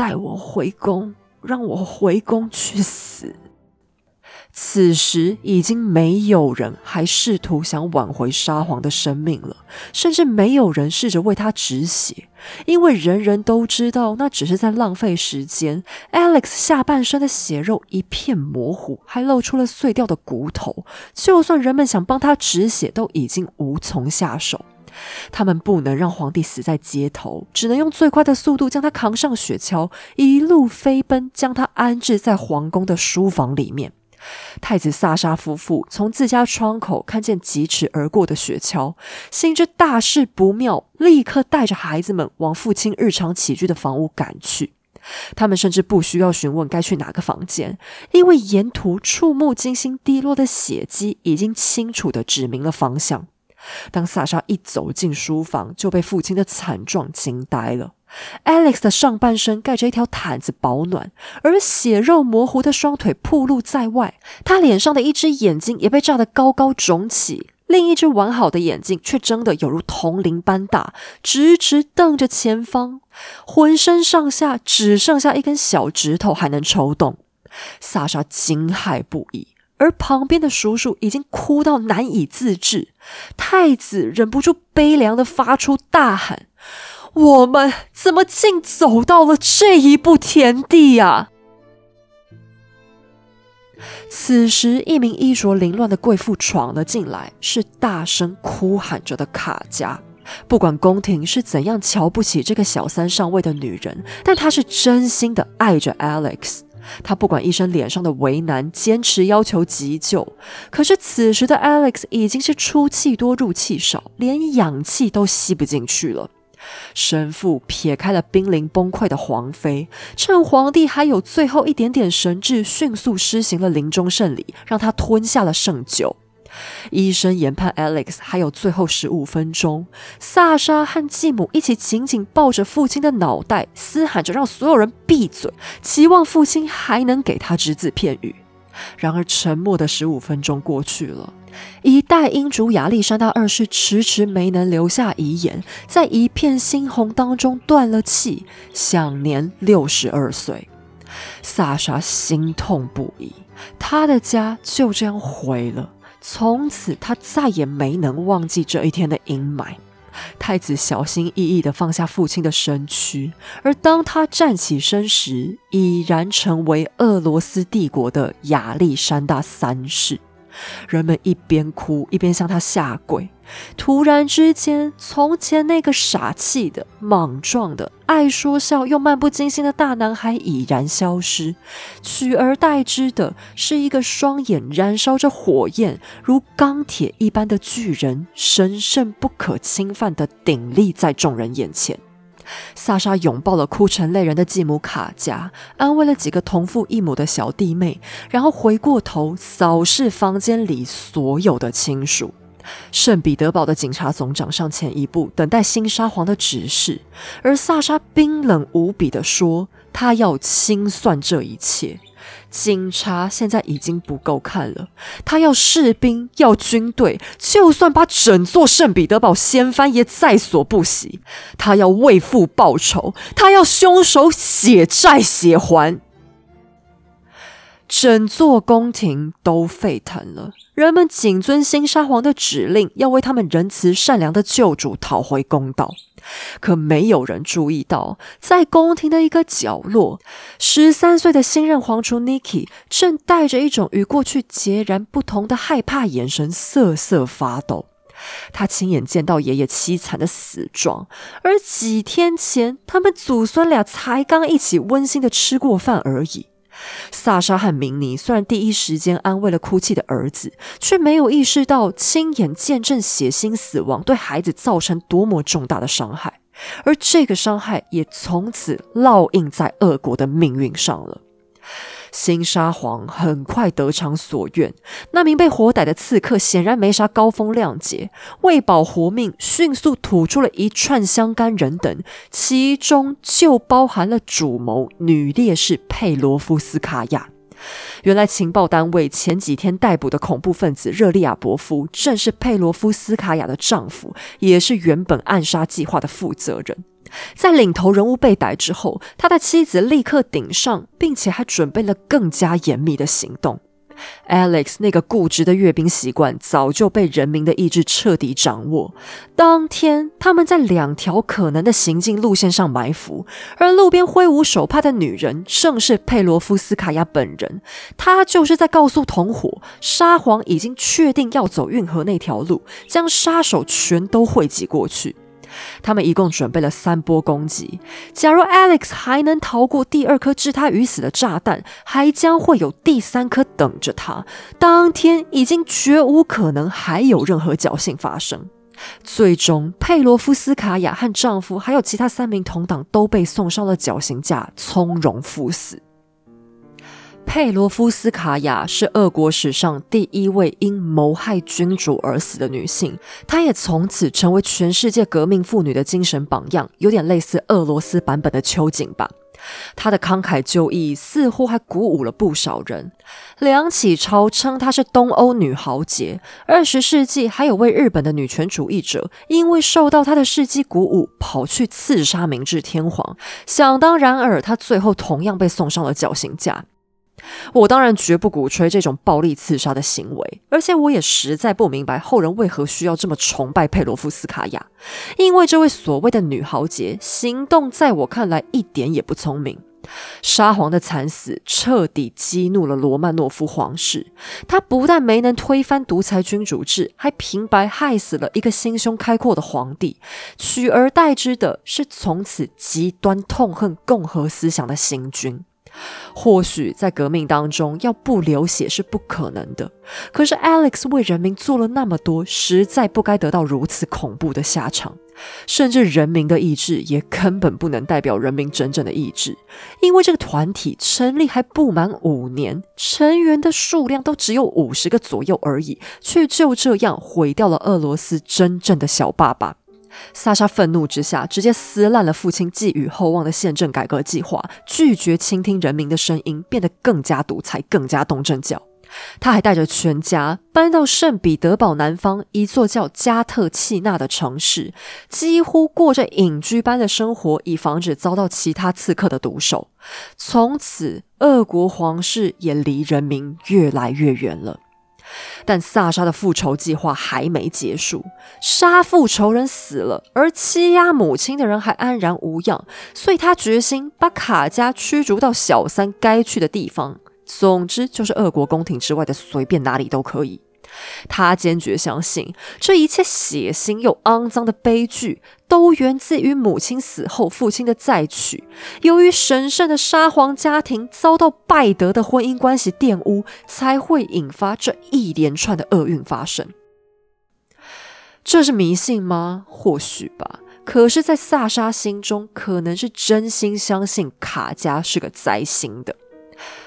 带我回宫，让我回宫去死。此时已经没有人还试图想挽回沙皇的生命了，甚至没有人试着为他止血，因为人人都知道那只是在浪费时间。Alex 下半身的血肉一片模糊，还露出了碎掉的骨头，就算人们想帮他止血，都已经无从下手。他们不能让皇帝死在街头，只能用最快的速度将他扛上雪橇，一路飞奔，将他安置在皇宫的书房里面。太子萨沙夫妇从自家窗口看见疾驰而过的雪橇，心知大事不妙，立刻带着孩子们往父亲日常起居的房屋赶去。他们甚至不需要询问该去哪个房间，因为沿途触目惊心滴落的血迹已经清楚地指明了方向。当萨莎一走进书房，就被父亲的惨状惊呆了。Alex 的上半身盖着一条毯子保暖，而血肉模糊的双腿暴露在外。他脸上的一只眼睛也被炸得高高肿起，另一只完好的眼睛却睁得有如铜铃般大，直直瞪着前方。浑身上下只剩下一根小指头还能抽动。萨莎惊骇不已。而旁边的叔叔已经哭到难以自制，太子忍不住悲凉的发出大喊：“我们怎么竟走到了这一步田地呀？”此时，一名衣着凌乱的贵妇闯了进来，是大声哭喊着的卡佳。不管宫廷是怎样瞧不起这个小三上位的女人，但她是真心的爱着 Alex。他不管医生脸上的为难，坚持要求急救。可是此时的 Alex 已经是出气多入气少，连氧气都吸不进去了。神父撇开了濒临崩溃的皇妃，趁皇帝还有最后一点点神智，迅速施行了临终圣礼，让他吞下了圣酒。医生研判，Alex 还有最后十五分钟。萨莎和继母一起紧紧抱着父亲的脑袋，嘶喊着让所有人闭嘴，期望父亲还能给他只字片语。然而，沉默的十五分钟过去了，一代英主亚历山大二世迟迟没能留下遗言，在一片猩红当中断了气，享年六十二岁。萨莎心痛不已，他的家就这样毁了。从此，他再也没能忘记这一天的阴霾。太子小心翼翼地放下父亲的身躯，而当他站起身时，已然成为俄罗斯帝国的亚历山大三世。人们一边哭一边向他下跪。突然之间，从前那个傻气的、莽撞的、爱说笑又漫不经心的大男孩已然消失，取而代之的是一个双眼燃烧着火焰、如钢铁一般的巨人，神圣不可侵犯的鼎立在众人眼前。萨莎拥抱了哭成泪人的继母卡佳，安慰了几个同父异母的小弟妹，然后回过头扫视房间里所有的亲属。圣彼得堡的警察总长上前一步，等待新沙皇的指示，而萨莎冰冷无比地说：“他要清算这一切。”警察现在已经不够看了，他要士兵，要军队，就算把整座圣彼得堡掀翻也在所不惜。他要为父报仇，他要凶手血债血还。整座宫廷都沸腾了，人们谨遵新沙皇的指令，要为他们仁慈善良的救主讨回公道。可没有人注意到，在宫廷的一个角落，十三岁的新任皇储 Niki 正带着一种与过去截然不同的害怕眼神瑟瑟发抖。他亲眼见到爷爷凄惨的死状，而几天前，他们祖孙俩才刚一起温馨的吃过饭而已。萨莎和明尼虽然第一时间安慰了哭泣的儿子，却没有意识到亲眼见证血腥死亡对孩子造成多么重大的伤害，而这个伤害也从此烙印在俄国的命运上了。新沙皇很快得偿所愿，那名被活逮的刺客显然没啥高风亮节，为保活命，迅速吐出了一串香干人等，其中就包含了主谋女烈士佩罗夫斯卡娅。原来情报单位前几天逮捕的恐怖分子热利亚伯夫，正是佩罗夫斯卡娅的丈夫，也是原本暗杀计划的负责人。在领头人物被逮之后，他的妻子立刻顶上，并且还准备了更加严密的行动。Alex 那个固执的阅兵习惯早就被人民的意志彻底掌握。当天，他们在两条可能的行进路线上埋伏，而路边挥舞手帕的女人正是佩罗夫斯卡娅本人。她就是在告诉同伙，沙皇已经确定要走运河那条路，将杀手全都汇集过去。他们一共准备了三波攻击。假如 Alex 还能逃过第二颗置他于死的炸弹，还将会有第三颗等着他。当天已经绝无可能还有任何侥幸发生。最终，佩罗夫斯卡娅和丈夫还有其他三名同党都被送上了绞刑架，从容赴死。佩罗夫斯卡娅是俄国史上第一位因谋害君主而死的女性，她也从此成为全世界革命妇女的精神榜样，有点类似俄罗斯版本的秋瑾吧。她的慷慨就义似乎还鼓舞了不少人。梁启超称她是东欧女豪杰。二十世纪还有位日本的女权主义者，因为受到她的事迹鼓舞，跑去刺杀明治天皇。想当然尔，她最后同样被送上了绞刑架。我当然绝不鼓吹这种暴力刺杀的行为，而且我也实在不明白后人为何需要这么崇拜佩罗夫斯卡娅，因为这位所谓的女豪杰行动在我看来一点也不聪明。沙皇的惨死彻底激怒了罗曼诺夫皇室，他不但没能推翻独裁君主制，还平白害死了一个心胸开阔的皇帝，取而代之的是从此极端痛恨共和思想的新君。或许在革命当中要不流血是不可能的，可是 Alex 为人民做了那么多，实在不该得到如此恐怖的下场。甚至人民的意志也根本不能代表人民真正的意志，因为这个团体成立还不满五年，成员的数量都只有五十个左右而已，却就这样毁掉了俄罗斯真正的小爸爸。萨莎愤怒之下，直接撕烂了父亲寄予厚望的宪政改革计划，拒绝倾听人民的声音，变得更加独裁，更加东正教。他还带着全家搬到圣彼得堡南方一座叫加特契纳的城市，几乎过着隐居般的生活，以防止遭到其他刺客的毒手。从此，俄国皇室也离人民越来越远了。但萨莎的复仇计划还没结束，杀父仇人死了，而欺压母亲的人还安然无恙，所以他决心把卡加驱逐到小三该去的地方。总之，就是俄国宫廷之外的随便哪里都可以。他坚决相信，这一切血腥又肮脏的悲剧，都源自于母亲死后父亲的再娶。由于神圣的沙皇家庭遭到拜德的婚姻关系玷污，才会引发这一连串的厄运发生。这是迷信吗？或许吧。可是，在萨莎心中，可能是真心相信卡加是个灾星的。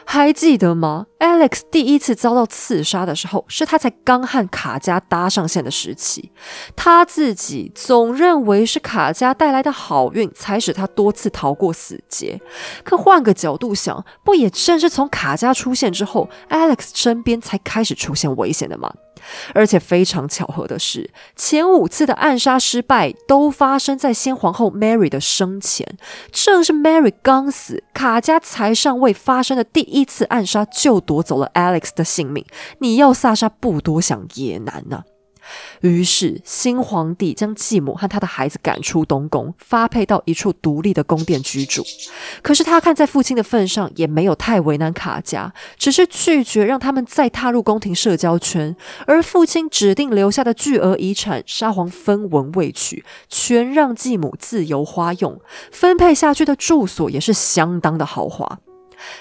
还记得吗？Alex 第一次遭到刺杀的时候，是他才刚和卡加搭上线的时期。他自己总认为是卡加带来的好运，才使他多次逃过死劫。可换个角度想，不也正是从卡加出现之后，Alex 身边才开始出现危险的吗？而且非常巧合的是，前五次的暗杀失败都发生在先皇后 Mary 的生前。正是 Mary 刚死，卡加才上位发生的第一次暗杀就夺走了 Alex 的性命。你要萨莎不多想也难呐。于是，新皇帝将继母和他的孩子赶出东宫，发配到一处独立的宫殿居住。可是，他看在父亲的份上，也没有太为难卡家，只是拒绝让他们再踏入宫廷社交圈。而父亲指定留下的巨额遗产，沙皇分文未取，全让继母自由花用。分配下去的住所也是相当的豪华。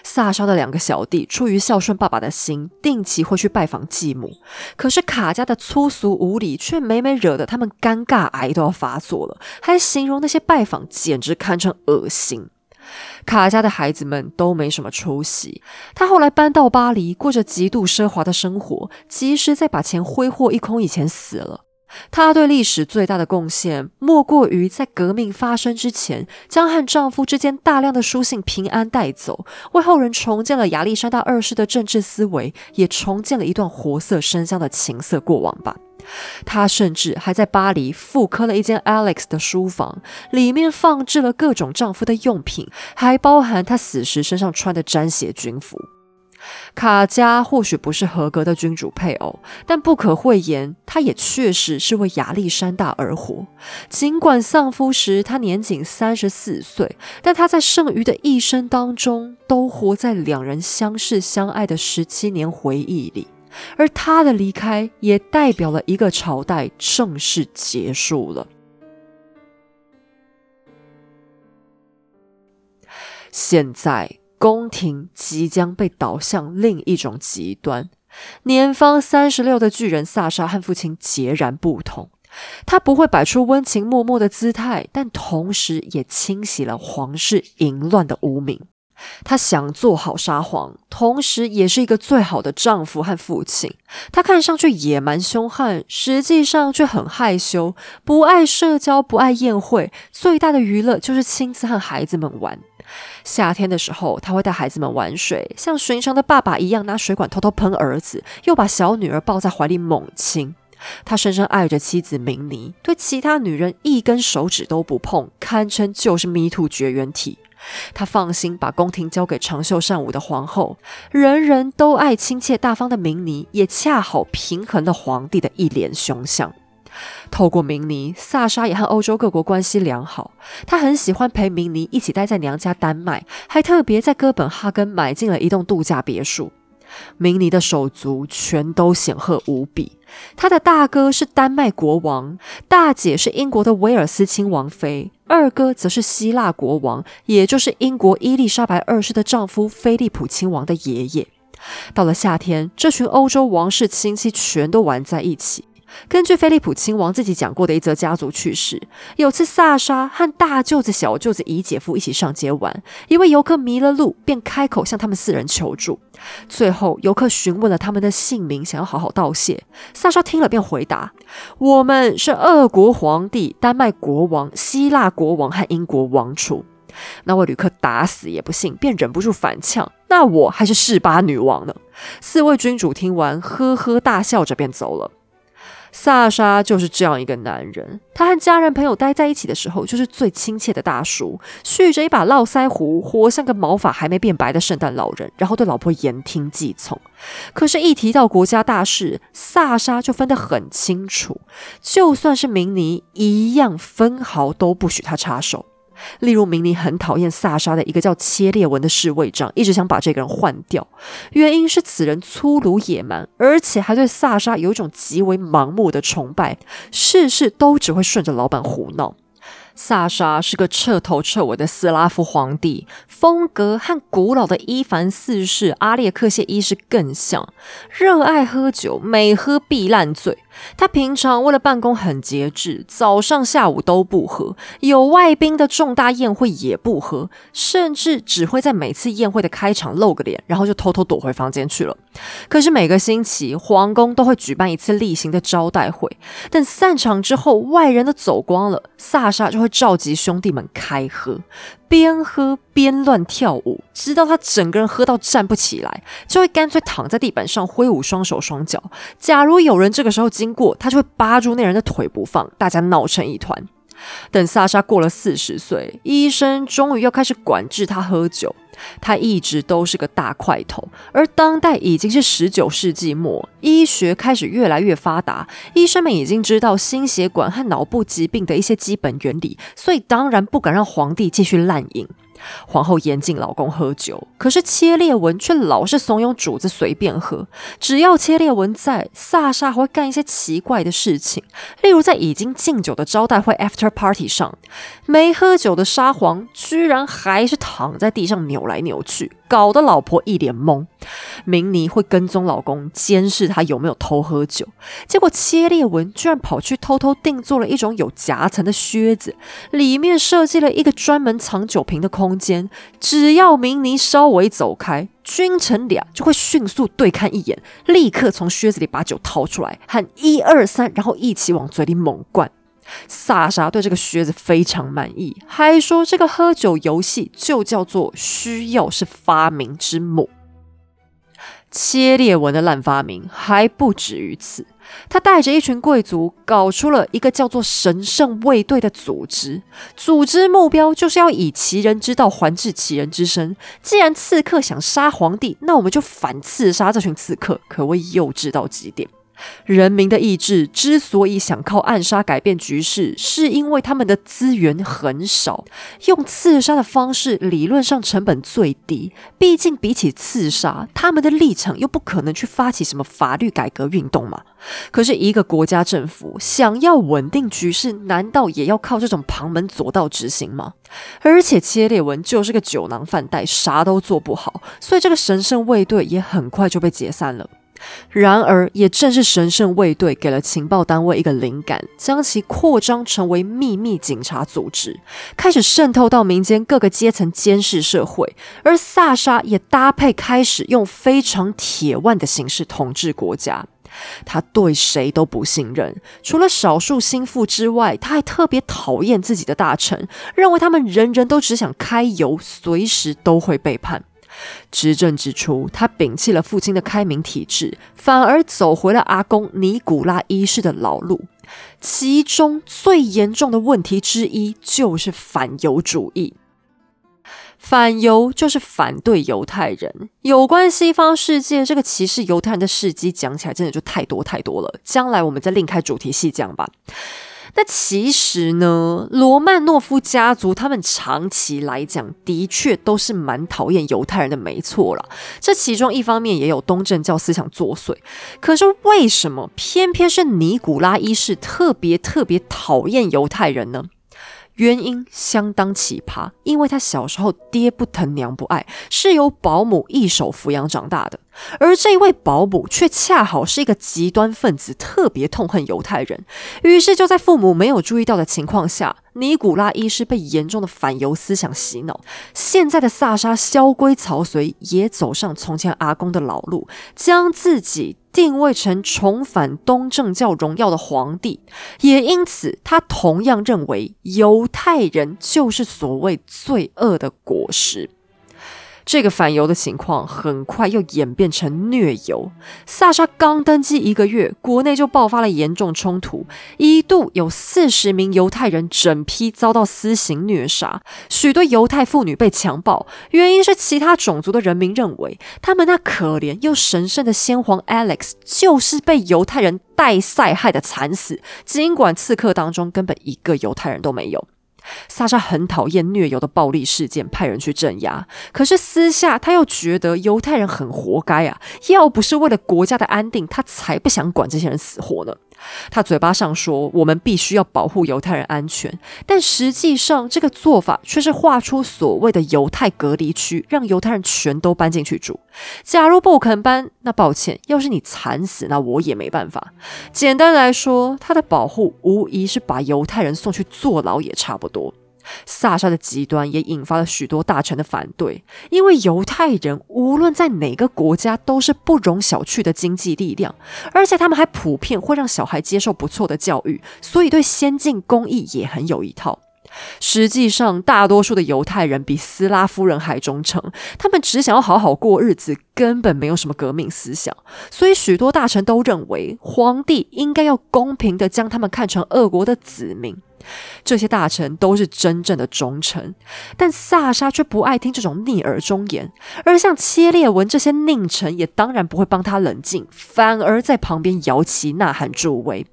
萨莎的两个小弟出于孝顺爸爸的心，定期会去拜访继母。可是卡家的粗俗无礼却每每惹得他们尴尬癌都要发作了，还形容那些拜访简直堪称恶心。卡家的孩子们都没什么出息。他后来搬到巴黎，过着极度奢华的生活，即使在把钱挥霍一空以前死了。她对历史最大的贡献，莫过于在革命发生之前，将和丈夫之间大量的书信平安带走，为后人重建了亚历山大二世的政治思维，也重建了一段活色生香的情色过往吧。她甚至还在巴黎复刻了一间 Alex 的书房，里面放置了各种丈夫的用品，还包含她死时身上穿的沾血军服。卡加或许不是合格的君主配偶，但不可讳言，他也确实是为亚历山大而活。尽管丧夫时他年仅三十四岁，但他在剩余的一生当中，都活在两人相识相爱的十七年回忆里。而他的离开，也代表了一个朝代正式结束了。现在。宫廷即将被导向另一种极端。年方三十六的巨人萨莎和父亲截然不同，他不会摆出温情脉脉的姿态，但同时也清洗了皇室淫乱的污名。他想做好沙皇，同时也是一个最好的丈夫和父亲。他看上去野蛮凶悍，实际上却很害羞，不爱社交，不爱宴会，最大的娱乐就是亲自和孩子们玩。夏天的时候，他会带孩子们玩水，像寻常的爸爸一样，拿水管偷偷喷儿子，又把小女儿抱在怀里猛亲。他深深爱着妻子明妮，对其他女人一根手指都不碰，堪称就是迷途绝缘体。他放心把宫廷交给长袖善舞的皇后，人人都爱亲切大方的明妮，也恰好平衡了皇帝的一脸凶相。透过明尼，萨莎也和欧洲各国关系良好。他很喜欢陪明尼一起待在娘家丹麦，还特别在哥本哈根买进了一栋度假别墅。明尼的手足全都显赫无比。他的大哥是丹麦国王，大姐是英国的威尔斯亲王妃，二哥则是希腊国王，也就是英国伊丽莎白二世的丈夫菲利普亲王的爷爷。到了夏天，这群欧洲王室亲戚全都玩在一起。根据菲利普亲王自己讲过的一则家族趣事，有次萨莎和大舅子、小舅子、姨姐夫一起上街玩，一位游客迷了路，便开口向他们四人求助。最后，游客询问了他们的姓名，想要好好道谢。萨莎听了便回答：“我们是俄国皇帝、丹麦国王、希腊国王和英国王储。”那位旅客打死也不信，便忍不住反呛：“那我还是示巴女王呢！”四位君主听完，呵呵大笑着便走了。萨沙就是这样一个男人，他和家人朋友待在一起的时候，就是最亲切的大叔，蓄着一把络腮胡，活像个毛发还没变白的圣诞老人，然后对老婆言听计从。可是，一提到国家大事，萨沙就分得很清楚，就算是明尼，一样分毫都不许他插手。例如，明尼很讨厌萨沙的一个叫切列文的侍卫长，一直想把这个人换掉。原因是此人粗鲁野蛮，而且还对萨沙有一种极为盲目的崇拜，事事都只会顺着老板胡闹。萨沙是个彻头彻尾的斯拉夫皇帝，风格和古老的伊凡四世阿列克谢一世更像，热爱喝酒，每喝必烂醉。他平常为了办公很节制，早上下午都不喝，有外宾的重大宴会也不喝，甚至只会在每次宴会的开场露个脸，然后就偷偷躲回房间去了。可是每个星期皇宫都会举办一次例行的招待会，等散场之后，外人都走光了，萨沙就会召集兄弟们开喝。边喝边乱跳舞，直到他整个人喝到站不起来，就会干脆躺在地板上挥舞双手双脚。假如有人这个时候经过，他就会扒住那人的腿不放，大家闹成一团。等萨莎过了四十岁，医生终于要开始管制他喝酒。他一直都是个大块头，而当代已经是十九世纪末，医学开始越来越发达，医生们已经知道心血管和脑部疾病的一些基本原理，所以当然不敢让皇帝继续滥饮。皇后严禁老公喝酒，可是切裂文却老是怂恿主子随便喝。只要切裂文在，萨莎会干一些奇怪的事情，例如在已经敬酒的招待会 after party 上，没喝酒的沙皇居然还是躺在地上扭来扭去。搞得老婆一脸懵。明尼会跟踪老公，监视他有没有偷喝酒。结果切列文居然跑去偷偷定做了一种有夹层的靴子，里面设计了一个专门藏酒瓶的空间。只要明尼稍微走开，君臣俩就会迅速对看一眼，立刻从靴子里把酒掏出来，喊一二三，然后一起往嘴里猛灌。萨莎对这个靴子非常满意，还说这个喝酒游戏就叫做“需要是发明之母”。切裂纹的烂发明还不止于此，他带着一群贵族搞出了一个叫做“神圣卫队”的组织，组织目标就是要以其人之道还治其人之身。既然刺客想杀皇帝，那我们就反刺杀这群刺客，可谓幼稚到极点。人民的意志之所以想靠暗杀改变局势，是因为他们的资源很少，用刺杀的方式理论上成本最低。毕竟比起刺杀，他们的立场又不可能去发起什么法律改革运动嘛。可是，一个国家政府想要稳定局势，难道也要靠这种旁门左道执行吗？而且，切列文就是个酒囊饭袋，啥都做不好，所以这个神圣卫队也很快就被解散了。然而，也正是神圣卫队给了情报单位一个灵感，将其扩张成为秘密警察组织，开始渗透到民间各个阶层，监视社会。而萨莎也搭配开始用非常铁腕的形式统治国家。他对谁都不信任，除了少数心腹之外，他还特别讨厌自己的大臣，认为他们人人都只想开油，随时都会背叛。执政之初，他摒弃了父亲的开明体制，反而走回了阿公尼古拉一世的老路。其中最严重的问题之一就是反犹主义。反犹就是反对犹太人。有关西方世界这个歧视犹太人的事迹，讲起来真的就太多太多了。将来我们再另开主题细讲吧。那其实呢，罗曼诺夫家族他们长期来讲的确都是蛮讨厌犹太人的，没错了。这其中一方面也有东正教思想作祟。可是为什么偏偏是尼古拉一世特别特别讨厌犹太人呢？原因相当奇葩，因为他小时候爹不疼娘不爱，是由保姆一手抚养长大的。而这位保姆却恰好是一个极端分子，特别痛恨犹太人。于是就在父母没有注意到的情况下，尼古拉一世被严重的反犹思想洗脑。现在的萨莎萧规曹随，也走上从前阿公的老路，将自己定位成重返东正教荣耀的皇帝。也因此，他同样认为犹太人就是所谓罪恶的果实。这个反犹的情况很快又演变成虐犹。萨莎刚登基一个月，国内就爆发了严重冲突，一度有四十名犹太人整批遭到私刑虐杀，许多犹太妇女被强暴。原因是其他种族的人民认为，他们那可怜又神圣的先皇 Alex 就是被犹太人代赛害的惨死，尽管刺客当中根本一个犹太人都没有。萨莎很讨厌虐犹的暴力事件，派人去镇压。可是私下他又觉得犹太人很活该啊！要不是为了国家的安定，他才不想管这些人死活呢。他嘴巴上说我们必须要保护犹太人安全，但实际上这个做法却是画出所谓的犹太隔离区，让犹太人全都搬进去住。假如不肯搬，那抱歉，要是你惨死，那我也没办法。简单来说，他的保护无疑是把犹太人送去坐牢也差不多。萨沙的极端也引发了许多大臣的反对，因为犹太人无论在哪个国家都是不容小觑的经济力量，而且他们还普遍会让小孩接受不错的教育，所以对先进工艺也很有一套。实际上，大多数的犹太人比斯拉夫人还忠诚，他们只想要好好过日子，根本没有什么革命思想。所以，许多大臣都认为皇帝应该要公平的将他们看成俄国的子民。这些大臣都是真正的忠臣，但萨沙却不爱听这种逆耳忠言，而像切列文这些佞臣也当然不会帮他冷静，反而在旁边摇旗呐喊助威。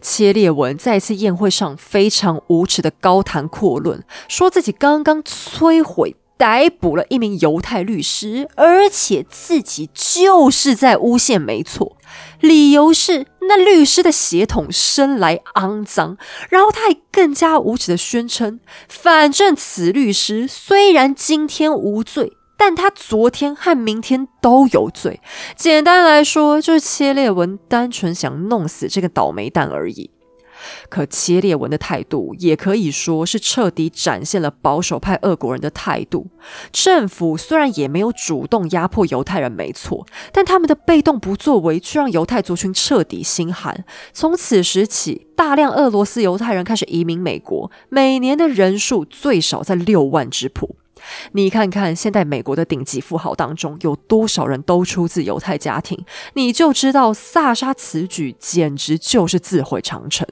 切列文在一次宴会上非常无耻的高谈阔论，说自己刚刚摧毁。逮捕了一名犹太律师，而且自己就是在诬陷，没错。理由是那律师的血统生来肮脏，然后他还更加无耻的宣称，反正此律师虽然今天无罪。但他昨天和明天都有罪。简单来说，就是切列文单纯想弄死这个倒霉蛋而已。可切列文的态度也可以说是彻底展现了保守派俄国人的态度。政府虽然也没有主动压迫犹太人，没错，但他们的被动不作为却让犹太族群彻底心寒。从此时起，大量俄罗斯犹太人开始移民美国，每年的人数最少在六万之谱。你看看现在美国的顶级富豪当中有多少人都出自犹太家庭，你就知道萨沙此举简直就是自毁长城。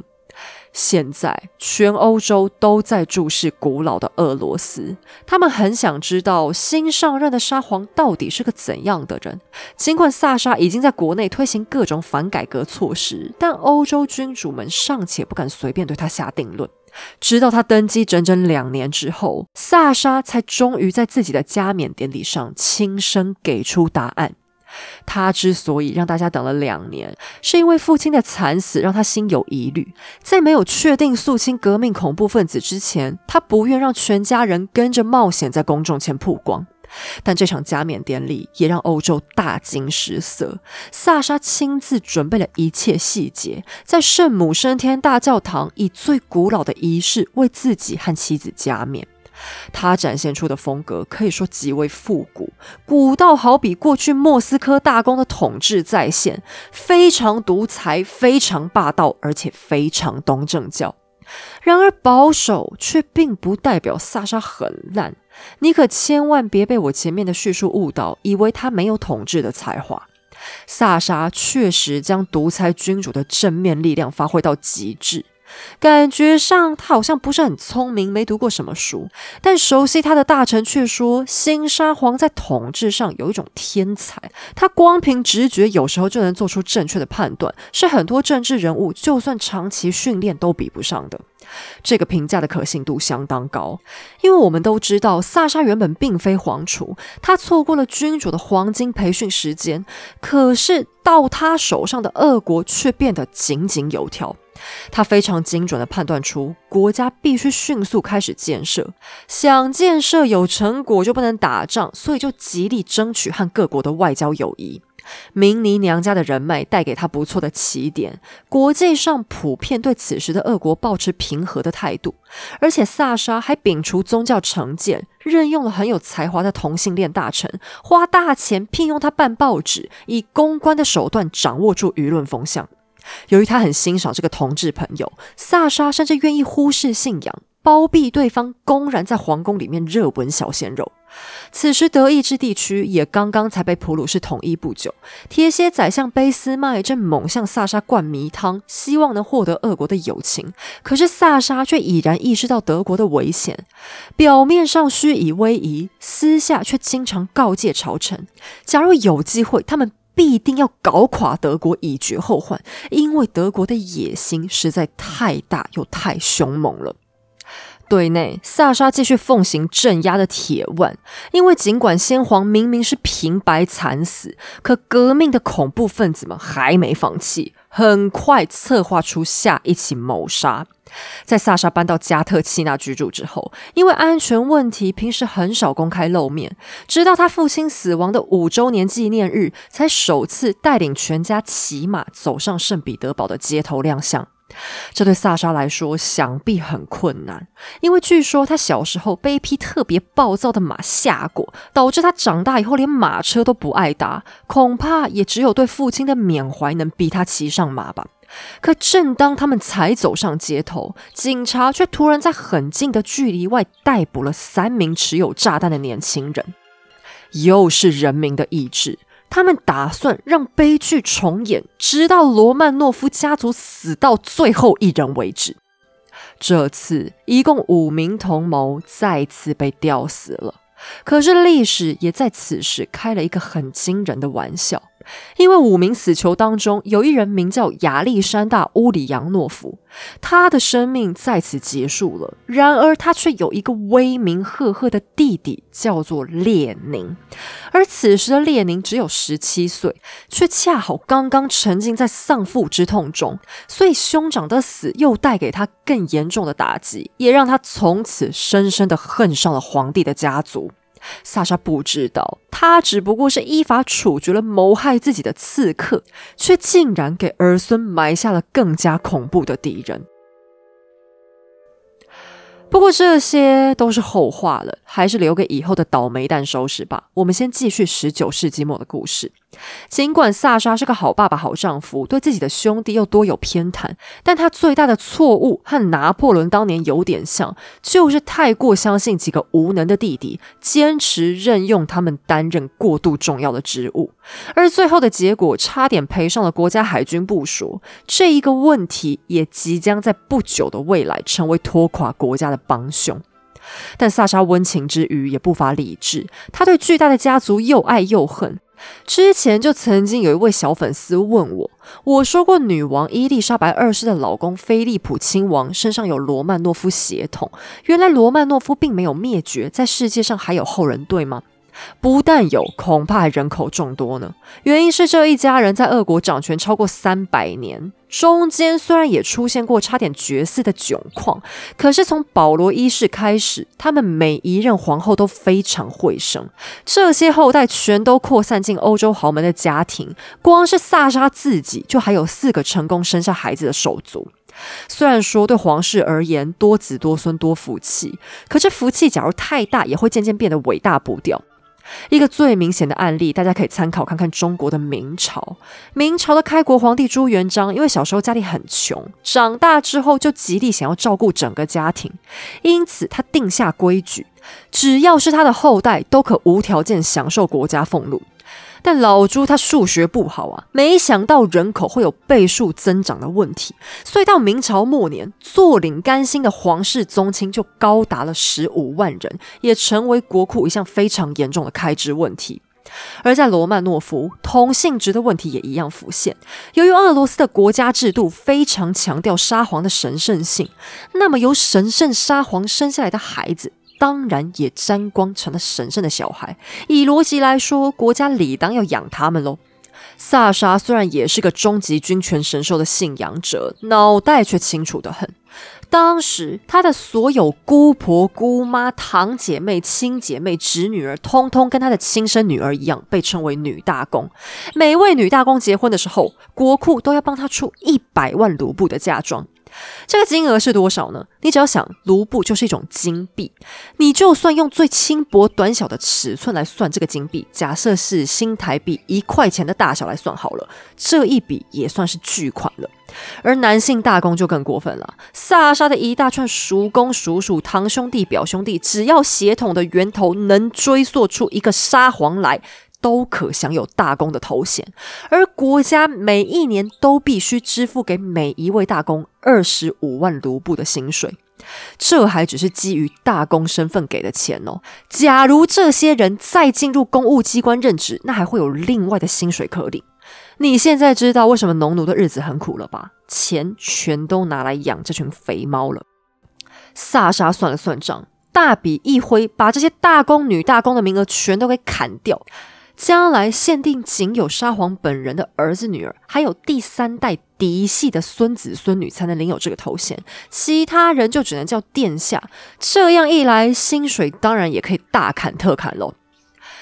现在，全欧洲都在注视古老的俄罗斯，他们很想知道新上任的沙皇到底是个怎样的人。尽管萨沙已经在国内推行各种反改革措施，但欧洲君主们尚且不敢随便对他下定论。直到他登基整整两年之后，萨沙才终于在自己的加冕典礼上亲身给出答案。他之所以让大家等了两年，是因为父亲的惨死让他心有疑虑。在没有确定肃清革命恐怖分子之前，他不愿让全家人跟着冒险在公众前曝光。但这场加冕典礼也让欧洲大惊失色。萨沙亲自准备了一切细节，在圣母升天大教堂以最古老的仪式为自己和妻子加冕。他展现出的风格可以说极为复古，古到好比过去莫斯科大公的统治再现，非常独裁，非常霸道，而且非常东正教。然而保守却并不代表萨沙很烂，你可千万别被我前面的叙述误导，以为他没有统治的才华。萨沙确实将独裁君主的正面力量发挥到极致。感觉上他好像不是很聪明，没读过什么书，但熟悉他的大臣却说，新沙皇在统治上有一种天才，他光凭直觉有时候就能做出正确的判断，是很多政治人物就算长期训练都比不上的。这个评价的可信度相当高，因为我们都知道萨沙原本并非皇储，他错过了君主的黄金培训时间，可是到他手上的俄国却变得井井有条。他非常精准地判断出国家必须迅速开始建设，想建设有成果就不能打仗，所以就极力争取和各国的外交友谊。明尼娘家的人脉带给他不错的起点，国际上普遍对此时的俄国保持平和的态度，而且萨沙还摒除宗教成见，任用了很有才华的同性恋大臣，花大钱聘用他办报纸，以公关的手段掌握住舆论风向。由于他很欣赏这个同志朋友，萨沙甚至愿意忽视信仰，包庇对方，公然在皇宫里面热吻小鲜肉。此时，德意志地区也刚刚才被普鲁士统一不久，铁血宰相俾斯麦正猛向萨沙灌迷汤，希望能获得俄国的友情。可是萨沙却已然意识到德国的危险，表面上虚以威仪，私下却经常告诫朝臣：假如有机会，他们。必定要搞垮德国以绝后患，因为德国的野心实在太大又太凶猛了。对内，萨沙继续奉行镇压的铁腕，因为尽管先皇明明是平白惨死，可革命的恐怖分子们还没放弃，很快策划出下一起谋杀。在萨沙搬到加特契纳居住之后，因为安全问题，平时很少公开露面。直到他父亲死亡的五周年纪念日，才首次带领全家骑马走上圣彼得堡的街头亮相。这对萨沙来说，想必很困难，因为据说他小时候被一匹特别暴躁的马吓过，导致他长大以后连马车都不爱搭。恐怕也只有对父亲的缅怀能逼他骑上马吧。可正当他们才走上街头，警察却突然在很近的距离外逮捕了三名持有炸弹的年轻人。又是人民的意志，他们打算让悲剧重演，直到罗曼诺夫家族死到最后一人为止。这次一共五名同谋再次被吊死了。可是历史也在此时开了一个很惊人的玩笑。因为五名死囚当中，有一人名叫亚历山大·乌里扬诺夫，他的生命在此结束了。然而，他却有一个威名赫赫的弟弟，叫做列宁。而此时的列宁只有十七岁，却恰好刚刚沉浸在丧父之痛中，所以兄长的死又带给他更严重的打击，也让他从此深深的恨上了皇帝的家族。萨莎不知道，他只不过是依法处决了谋害自己的刺客，却竟然给儿孙埋下了更加恐怖的敌人。不过这些都是后话了，还是留给以后的倒霉蛋收拾吧。我们先继续十九世纪末的故事。尽管萨沙是个好爸爸、好丈夫，对自己的兄弟又多有偏袒，但他最大的错误和拿破仑当年有点像，就是太过相信几个无能的弟弟，坚持任用他们担任过度重要的职务，而最后的结果差点赔上了国家海军部署，这一个问题也即将在不久的未来成为拖垮国家的帮凶。但萨沙温情之余也不乏理智，他对巨大的家族又爱又恨。之前就曾经有一位小粉丝问我，我说过女王伊丽莎白二世的老公菲利普亲王身上有罗曼诺夫血统，原来罗曼诺夫并没有灭绝，在世界上还有后人，对吗？不但有，恐怕人口众多呢。原因是这一家人在俄国掌权超过三百年，中间虽然也出现过差点绝嗣的窘况，可是从保罗一世开始，他们每一任皇后都非常会生，这些后代全都扩散进欧洲豪门的家庭。光是萨沙自己就还有四个成功生下孩子的手足。虽然说对皇室而言，多子多孙多福气，可这福气假如太大，也会渐渐变得伟大不掉。一个最明显的案例，大家可以参考看看中国的明朝。明朝的开国皇帝朱元璋，因为小时候家里很穷，长大之后就极力想要照顾整个家庭，因此他定下规矩，只要是他的后代，都可无条件享受国家俸禄。但老朱他数学不好啊，没想到人口会有倍数增长的问题，所以到明朝末年，坐领甘心的皇室宗亲就高达了十五万人，也成为国库一项非常严重的开支问题。而在罗曼诺夫，同性质的问题也一样浮现。由于俄罗斯的国家制度非常强调沙皇的神圣性，那么由神圣沙皇生下来的孩子。当然也沾光成了神圣的小孩。以逻辑来说，国家理当要养他们喽。萨沙虽然也是个终极君权神授的信仰者，脑袋却清楚得很。当时他的所有姑婆、姑妈、堂姐妹、亲姐妹、侄女儿，通通跟他的亲生女儿一样，被称为女大公。每位女大公结婚的时候，国库都要帮她出一百万卢布的嫁妆。这个金额是多少呢？你只要想，卢布就是一种金币，你就算用最轻薄短小的尺寸来算这个金币，假设是新台币一块钱的大小来算好了，这一笔也算是巨款了。而男性大公就更过分了，萨沙的一大串叔公、叔叔、堂兄弟、表兄弟，只要血统的源头能追溯出一个沙皇来。都可享有大公的头衔，而国家每一年都必须支付给每一位大公二十五万卢布的薪水，这还只是基于大公身份给的钱哦。假如这些人再进入公务机关任职，那还会有另外的薪水可领。你现在知道为什么农奴的日子很苦了吧？钱全都拿来养这群肥猫了。萨沙算了算账，大笔一挥，把这些大公、女大公的名额全都给砍掉。将来限定仅有沙皇本人的儿子、女儿，还有第三代嫡系的孙子孙女才能领有这个头衔，其他人就只能叫殿下。这样一来，薪水当然也可以大砍特砍喽。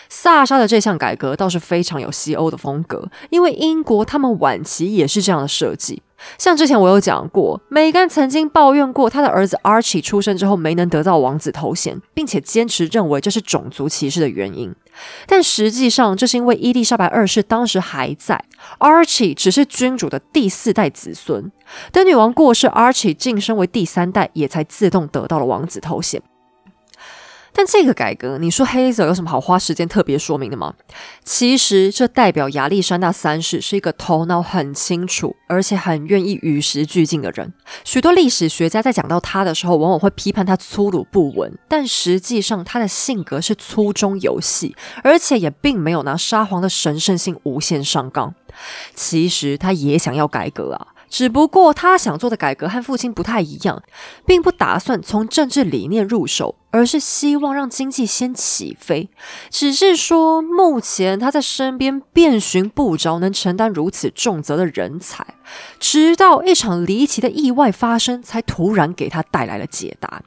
萨沙的这项改革倒是非常有西欧的风格，因为英国他们晚期也是这样的设计。像之前我有讲过，梅根曾经抱怨过他的儿子 Archie 出生之后没能得到王子头衔，并且坚持认为这是种族歧视的原因。但实际上，这是因为伊丽莎白二世当时还在，Archie 只是君主的第四代子孙。等女王过世，Archie 晋升为第三代，也才自动得到了王子头衔。但这个改革，你说黑泽有什么好花时间特别说明的吗？其实这代表亚历山大三世是一个头脑很清楚，而且很愿意与时俱进的人。许多历史学家在讲到他的时候，往往会批判他粗鲁不文，但实际上他的性格是粗中有细，而且也并没有拿沙皇的神圣性无限上纲。其实他也想要改革啊。只不过他想做的改革和父亲不太一样，并不打算从政治理念入手，而是希望让经济先起飞。只是说，目前他在身边遍寻不着能承担如此重责的人才，直到一场离奇的意外发生，才突然给他带来了解答。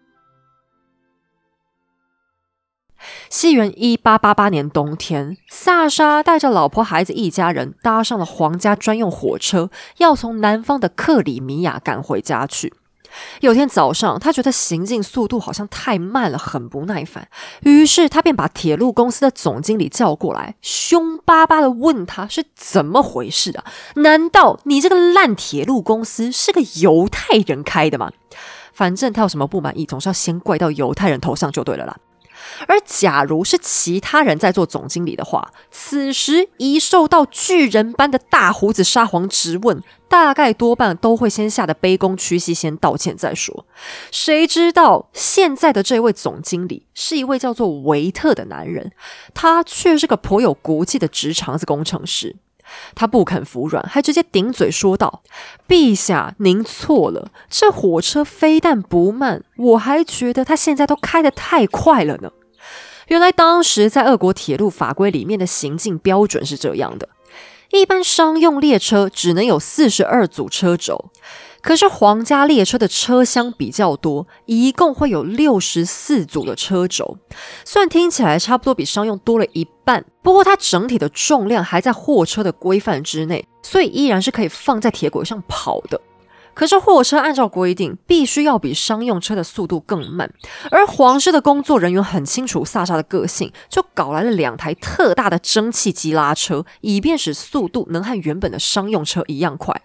西元一八八八年冬天，萨沙带着老婆孩子一家人搭上了皇家专用火车，要从南方的克里米亚赶回家去。有天早上，他觉得行进速度好像太慢了，很不耐烦。于是他便把铁路公司的总经理叫过来，凶巴巴的问他是怎么回事啊？难道你这个烂铁路公司是个犹太人开的吗？反正他有什么不满意，总是要先怪到犹太人头上就对了啦。而假如是其他人在做总经理的话，此时一受到巨人般的大胡子沙皇质问，大概多半都会先吓得卑躬屈膝，先道歉再说。谁知道现在的这位总经理是一位叫做维特的男人，他却是个颇有骨气的直肠子工程师。他不肯服软，还直接顶嘴说道：“陛下，您错了，这火车非但不慢，我还觉得它现在都开得太快了呢。”原来当时在俄国铁路法规里面的行进标准是这样的：一般商用列车只能有四十二组车轴，可是皇家列车的车厢比较多，一共会有六十四组的车轴。虽然听起来差不多比商用多了一半，不过它整体的重量还在货车的规范之内，所以依然是可以放在铁轨上跑的。可是货车按照规定，必须要比商用车的速度更慢。而皇室的工作人员很清楚萨沙的个性，就搞来了两台特大的蒸汽机拉车，以便使速度能和原本的商用车一样快。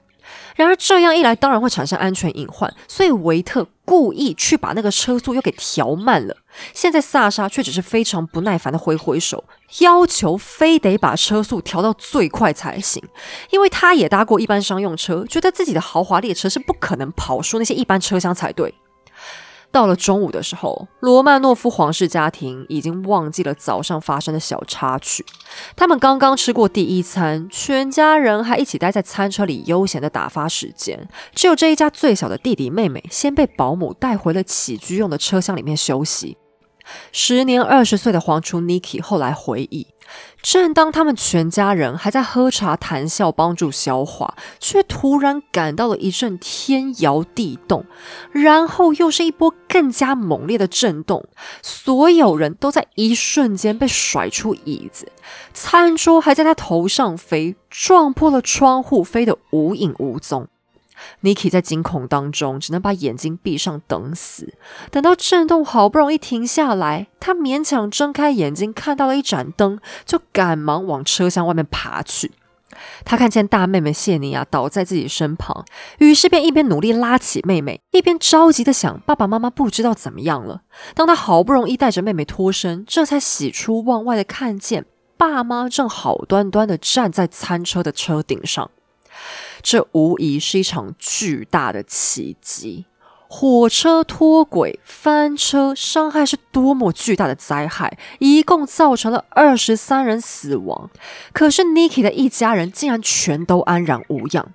然而这样一来，当然会产生安全隐患，所以维特故意去把那个车速又给调慢了。现在萨莎却只是非常不耐烦的挥挥手，要求非得把车速调到最快才行，因为他也搭过一般商用车，觉得自己的豪华列车是不可能跑输那些一般车厢才对。到了中午的时候，罗曼诺夫皇室家庭已经忘记了早上发生的小插曲。他们刚刚吃过第一餐，全家人还一起待在餐车里悠闲的打发时间。只有这一家最小的弟弟妹妹先被保姆带回了起居用的车厢里面休息。时年二十岁的皇储 Niki 后来回忆。正当他们全家人还在喝茶谈笑，帮助消化，却突然感到了一阵天摇地动，然后又是一波更加猛烈的震动，所有人都在一瞬间被甩出椅子，餐桌还在他头上飞，撞破了窗户，飞得无影无踪。Niki 在惊恐当中，只能把眼睛闭上等死。等到震动好不容易停下来，他勉强睁开眼睛，看到了一盏灯，就赶忙往车厢外面爬去。他看见大妹妹谢尼亚倒在自己身旁，于是便一边努力拉起妹妹，一边着急的想：爸爸妈妈不知道怎么样了。当他好不容易带着妹妹脱身，这才喜出望外的看见爸妈正好端端的站在餐车的车顶上。这无疑是一场巨大的奇迹。火车脱轨、翻车，伤害是多么巨大的灾害！一共造成了二十三人死亡。可是 Niki 的一家人竟然全都安然无恙。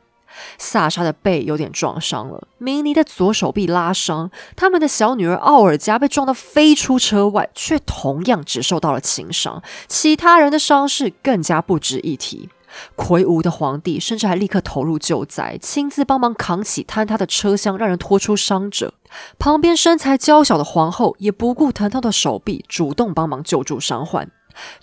萨莎的背有点撞伤了，明尼的左手臂拉伤，他们的小女儿奥尔加被撞得飞出车外，却同样只受到了轻伤。其他人的伤势更加不值一提。魁梧的皇帝甚至还立刻投入救灾，亲自帮忙扛起坍塌的车厢，让人拖出伤者。旁边身材娇小的皇后也不顾疼痛的手臂，主动帮忙救助伤患。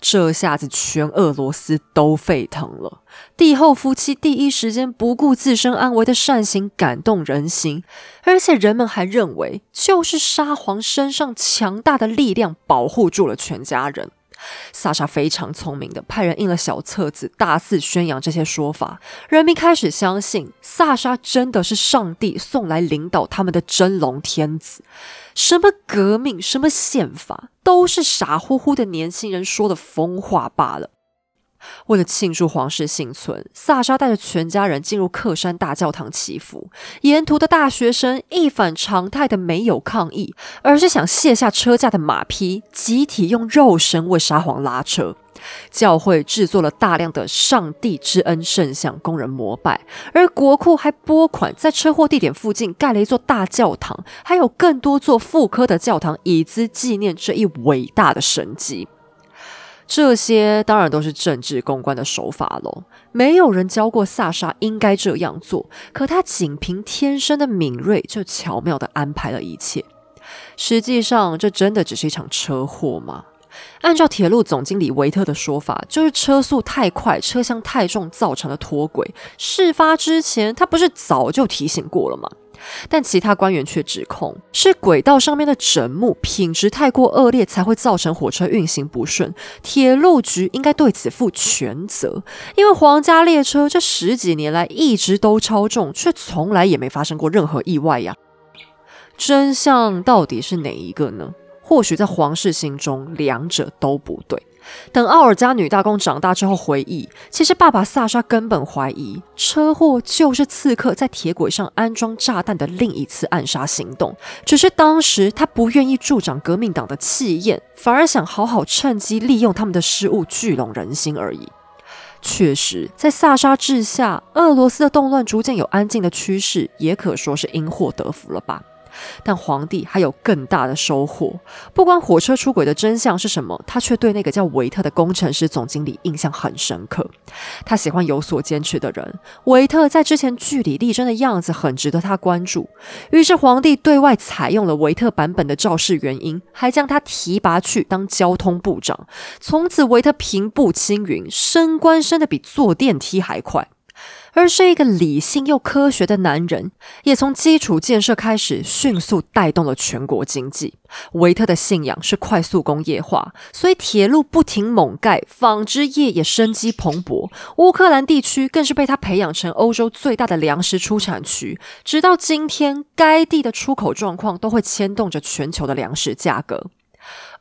这下子全俄罗斯都沸腾了。帝后夫妻第一时间不顾自身安危的善行感动人心，而且人们还认为，就是沙皇身上强大的力量保护住了全家人。萨沙非常聪明的派人印了小册子，大肆宣扬这些说法。人民开始相信萨沙真的是上帝送来领导他们的真龙天子。什么革命，什么宪法，都是傻乎乎的年轻人说的疯话罢了。为了庆祝皇室幸存，萨沙带着全家人进入克山大教堂祈福。沿途的大学生一反常态的没有抗议，而是想卸下车架的马匹，集体用肉身为沙皇拉车。教会制作了大量的上帝之恩圣像供人膜拜，而国库还拨款在车祸地点附近盖了一座大教堂，还有更多座妇科的教堂，以资纪念这一伟大的神迹。这些当然都是政治公关的手法喽。没有人教过萨沙应该这样做，可他仅凭天生的敏锐，就巧妙的安排了一切。实际上，这真的只是一场车祸吗？按照铁路总经理维特的说法，就是车速太快、车厢太重造成的脱轨。事发之前，他不是早就提醒过了吗？但其他官员却指控是轨道上面的枕木品质太过恶劣，才会造成火车运行不顺。铁路局应该对此负全责，因为皇家列车这十几年来一直都超重，却从来也没发生过任何意外呀。真相到底是哪一个呢？或许在皇室心中，两者都不对。等奥尔加女大公长大之后回忆，其实爸爸萨沙根本怀疑车祸就是刺客在铁轨上安装炸弹的另一次暗杀行动，只是当时他不愿意助长革命党的气焰，反而想好好趁机利用他们的失误聚拢人心而已。确实，在萨沙治下，俄罗斯的动乱逐渐有安静的趋势，也可说是因祸得福了吧。但皇帝还有更大的收获。不管火车出轨的真相是什么，他却对那个叫维特的工程师总经理印象很深刻。他喜欢有所坚持的人。维特在之前据理力争的样子很值得他关注。于是皇帝对外采用了维特版本的肇事原因，还将他提拔去当交通部长。从此，维特平步青云，升官升得比坐电梯还快。而是一个理性又科学的男人，也从基础建设开始迅速带动了全国经济。维特的信仰是快速工业化，所以铁路不停猛盖，纺织业也生机蓬勃。乌克兰地区更是被他培养成欧洲最大的粮食出产区，直到今天，该地的出口状况都会牵动着全球的粮食价格。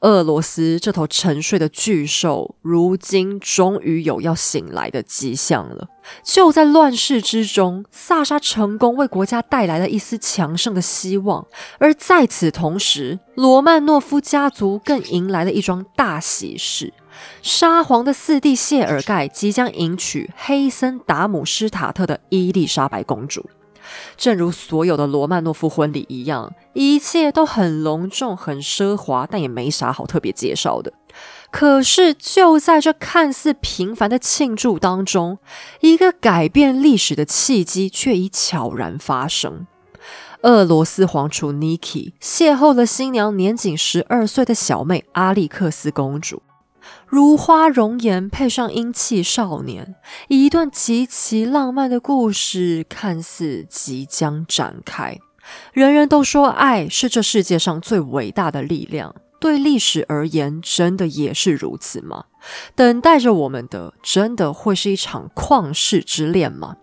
俄罗斯这头沉睡的巨兽，如今终于有要醒来的迹象了。就在乱世之中，萨沙成功为国家带来了一丝强盛的希望。而在此同时，罗曼诺夫家族更迎来了一桩大喜事：沙皇的四弟谢尔盖即将迎娶黑森达姆施塔特的伊丽莎白公主。正如所有的罗曼诺夫婚礼一样，一切都很隆重、很奢华，但也没啥好特别介绍的。可是，就在这看似平凡的庆祝当中，一个改变历史的契机却已悄然发生。俄罗斯皇储 Niki 邂逅了新娘年仅十二岁的小妹阿历克斯公主。如花容颜配上英气少年，一段极其浪漫的故事看似即将展开。人人都说爱是这世界上最伟大的力量，对历史而言，真的也是如此吗？等待着我们的，真的会是一场旷世之恋吗？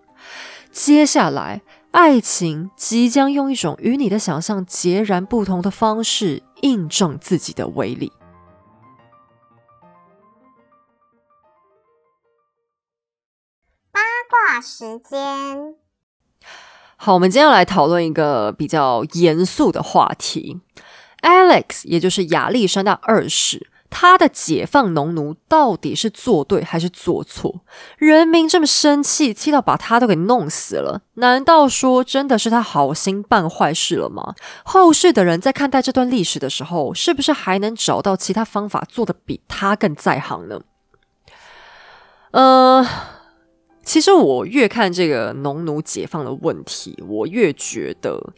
接下来，爱情即将用一种与你的想象截然不同的方式，印证自己的威力。时间好，我们今天要来讨论一个比较严肃的话题。Alex，也就是亚历山大二世，他的解放农奴到底是做对还是做错？人民这么生气，气到把他都给弄死了，难道说真的是他好心办坏事了吗？后世的人在看待这段历史的时候，是不是还能找到其他方法做的比他更在行呢？呃。其实我越看这个农奴解放的问题，我越觉得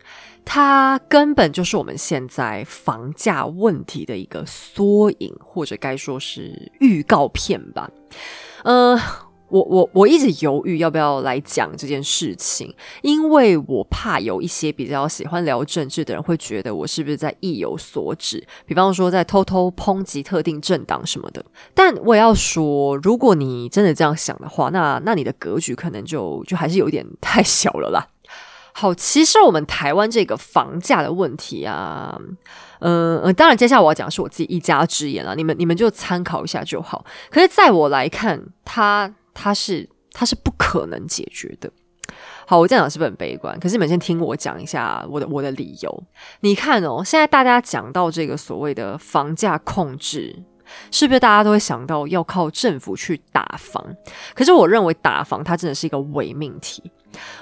它根本就是我们现在房价问题的一个缩影，或者该说是预告片吧。呃。我我我一直犹豫要不要来讲这件事情，因为我怕有一些比较喜欢聊政治的人会觉得我是不是在意有所指，比方说在偷偷抨击特定政党什么的。但我也要说，如果你真的这样想的话，那那你的格局可能就就还是有点 [laughs] 太小了啦。好，其实我们台湾这个房价的问题啊，嗯嗯，当然接下来我要讲的是我自己一家之言了，你们你们就参考一下就好。可是在我来看，它。它是它是不可能解决的。好，我这样讲是不是很悲观？可是你们先听我讲一下我的我的理由。你看哦，现在大家讲到这个所谓的房价控制，是不是大家都会想到要靠政府去打房？可是我认为打房它真的是一个伪命题。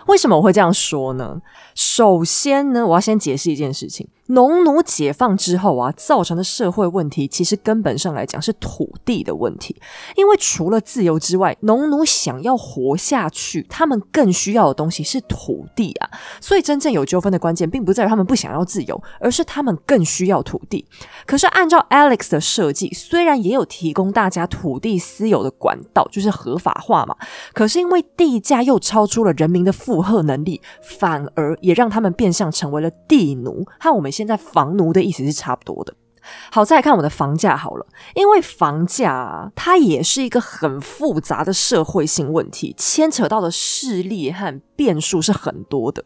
为什么我会这样说呢？首先呢，我要先解释一件事情，农奴解放之后啊，造成的社会问题，其实根本上来讲是土地的问题。因为除了自由之外，农奴想要活下去，他们更需要的东西是土地啊。所以真正有纠纷的关键，并不在于他们不想要自由，而是他们更需要土地。可是按照 Alex 的设计，虽然也有提供大家土地私有的管道，就是合法化嘛，可是因为地价又超出了人民的负荷能力，反而也让他们变相成为了地奴，和我们。现在房奴的意思是差不多的。好，再来看我的房价好了，因为房价，它也是一个很复杂的社会性问题，牵扯到的势力和变数是很多的。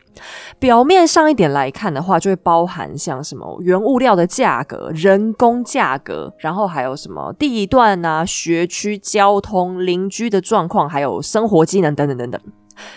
表面上一点来看的话，就会包含像什么原物料的价格、人工价格，然后还有什么地段啊、学区、交通、邻居的状况，还有生活机能等等等等。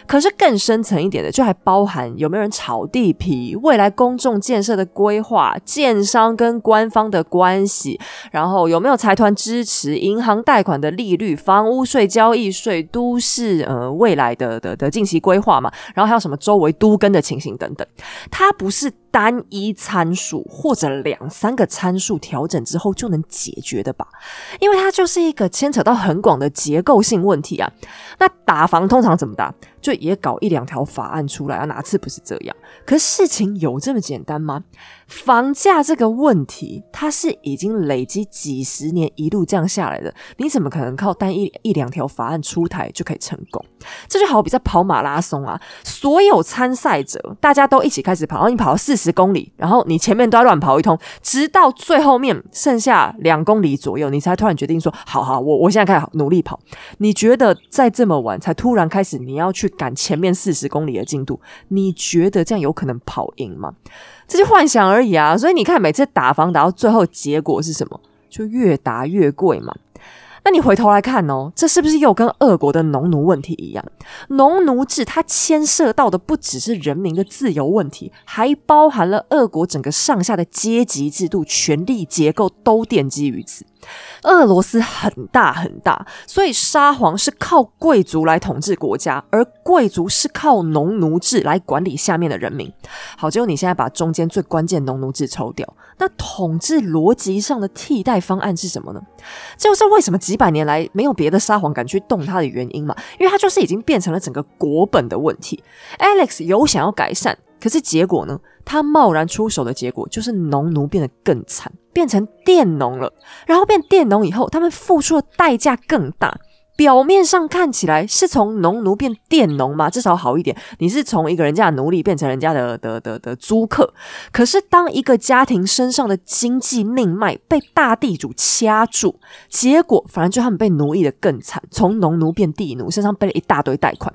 可是更深层一点的，就还包含有没有人炒地皮、未来公众建设的规划、建商跟官方的关系，然后有没有财团支持、银行贷款的利率、房屋税、交易税、都市呃未来的的的近期规划嘛，然后还有什么周围都跟的情形等等，它不是。单一参数或者两三个参数调整之后就能解决的吧？因为它就是一个牵扯到很广的结构性问题啊。那打房通常怎么打？就也搞一两条法案出来啊？哪次不是这样？可事情有这么简单吗？房价这个问题，它是已经累积几十年一路这样下来的，你怎么可能靠单一一两条法案出台就可以成功？这就好比在跑马拉松啊，所有参赛者大家都一起开始跑，然后你跑到四十公里，然后你前面都要乱跑一通，直到最后面剩下两公里左右，你才突然决定说：好好，我我现在开始努力跑。你觉得在这么晚才突然开始，你要去赶前面四十公里的进度，你觉得这样有可能跑赢吗？这就幻想而已啊！所以你看，每次打房打到最后，结果是什么？就越打越贵嘛。那你回头来看哦，这是不是又跟俄国的农奴问题一样？农奴制它牵涉到的不只是人民的自由问题，还包含了俄国整个上下的阶级制度、权力结构都奠基于此。俄罗斯很大很大，所以沙皇是靠贵族来统治国家，而贵族是靠农奴制来管理下面的人民。好，结果你现在把中间最关键农奴制抽掉，那统治逻辑上的替代方案是什么呢？这就是为什么几百年来没有别的沙皇敢去动它的原因嘛，因为它就是已经变成了整个国本的问题。Alex 有想要改善，可是结果呢？他贸然出手的结果就是农奴变得更惨。变成佃农了，然后变佃农以后，他们付出的代价更大。表面上看起来是从农奴变佃农嘛，至少好一点。你是从一个人家的奴隶变成人家的的的的租客。可是当一个家庭身上的经济命脉被大地主掐住，结果反而就他们被奴役的更惨，从农奴变地奴，身上背了一大堆贷款。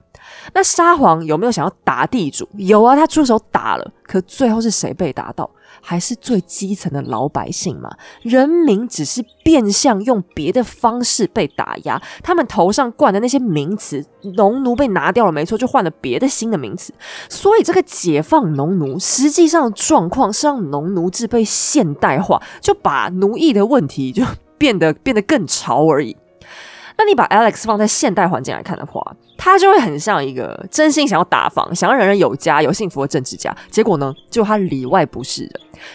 那沙皇有没有想要打地主？有啊，他出手打了。可最后是谁被打到？还是最基层的老百姓嘛，人民只是变相用别的方式被打压，他们头上冠的那些名词，农奴被拿掉了，没错，就换了别的新的名词。所以这个解放农奴，实际上的状况是让农奴制被现代化，就把奴役的问题就变得变得更潮而已。那你把 Alex 放在现代环境来看的话，他就会很像一个真心想要打房、想要人人有家、有幸福的政治家。结果呢，就他里外不是人，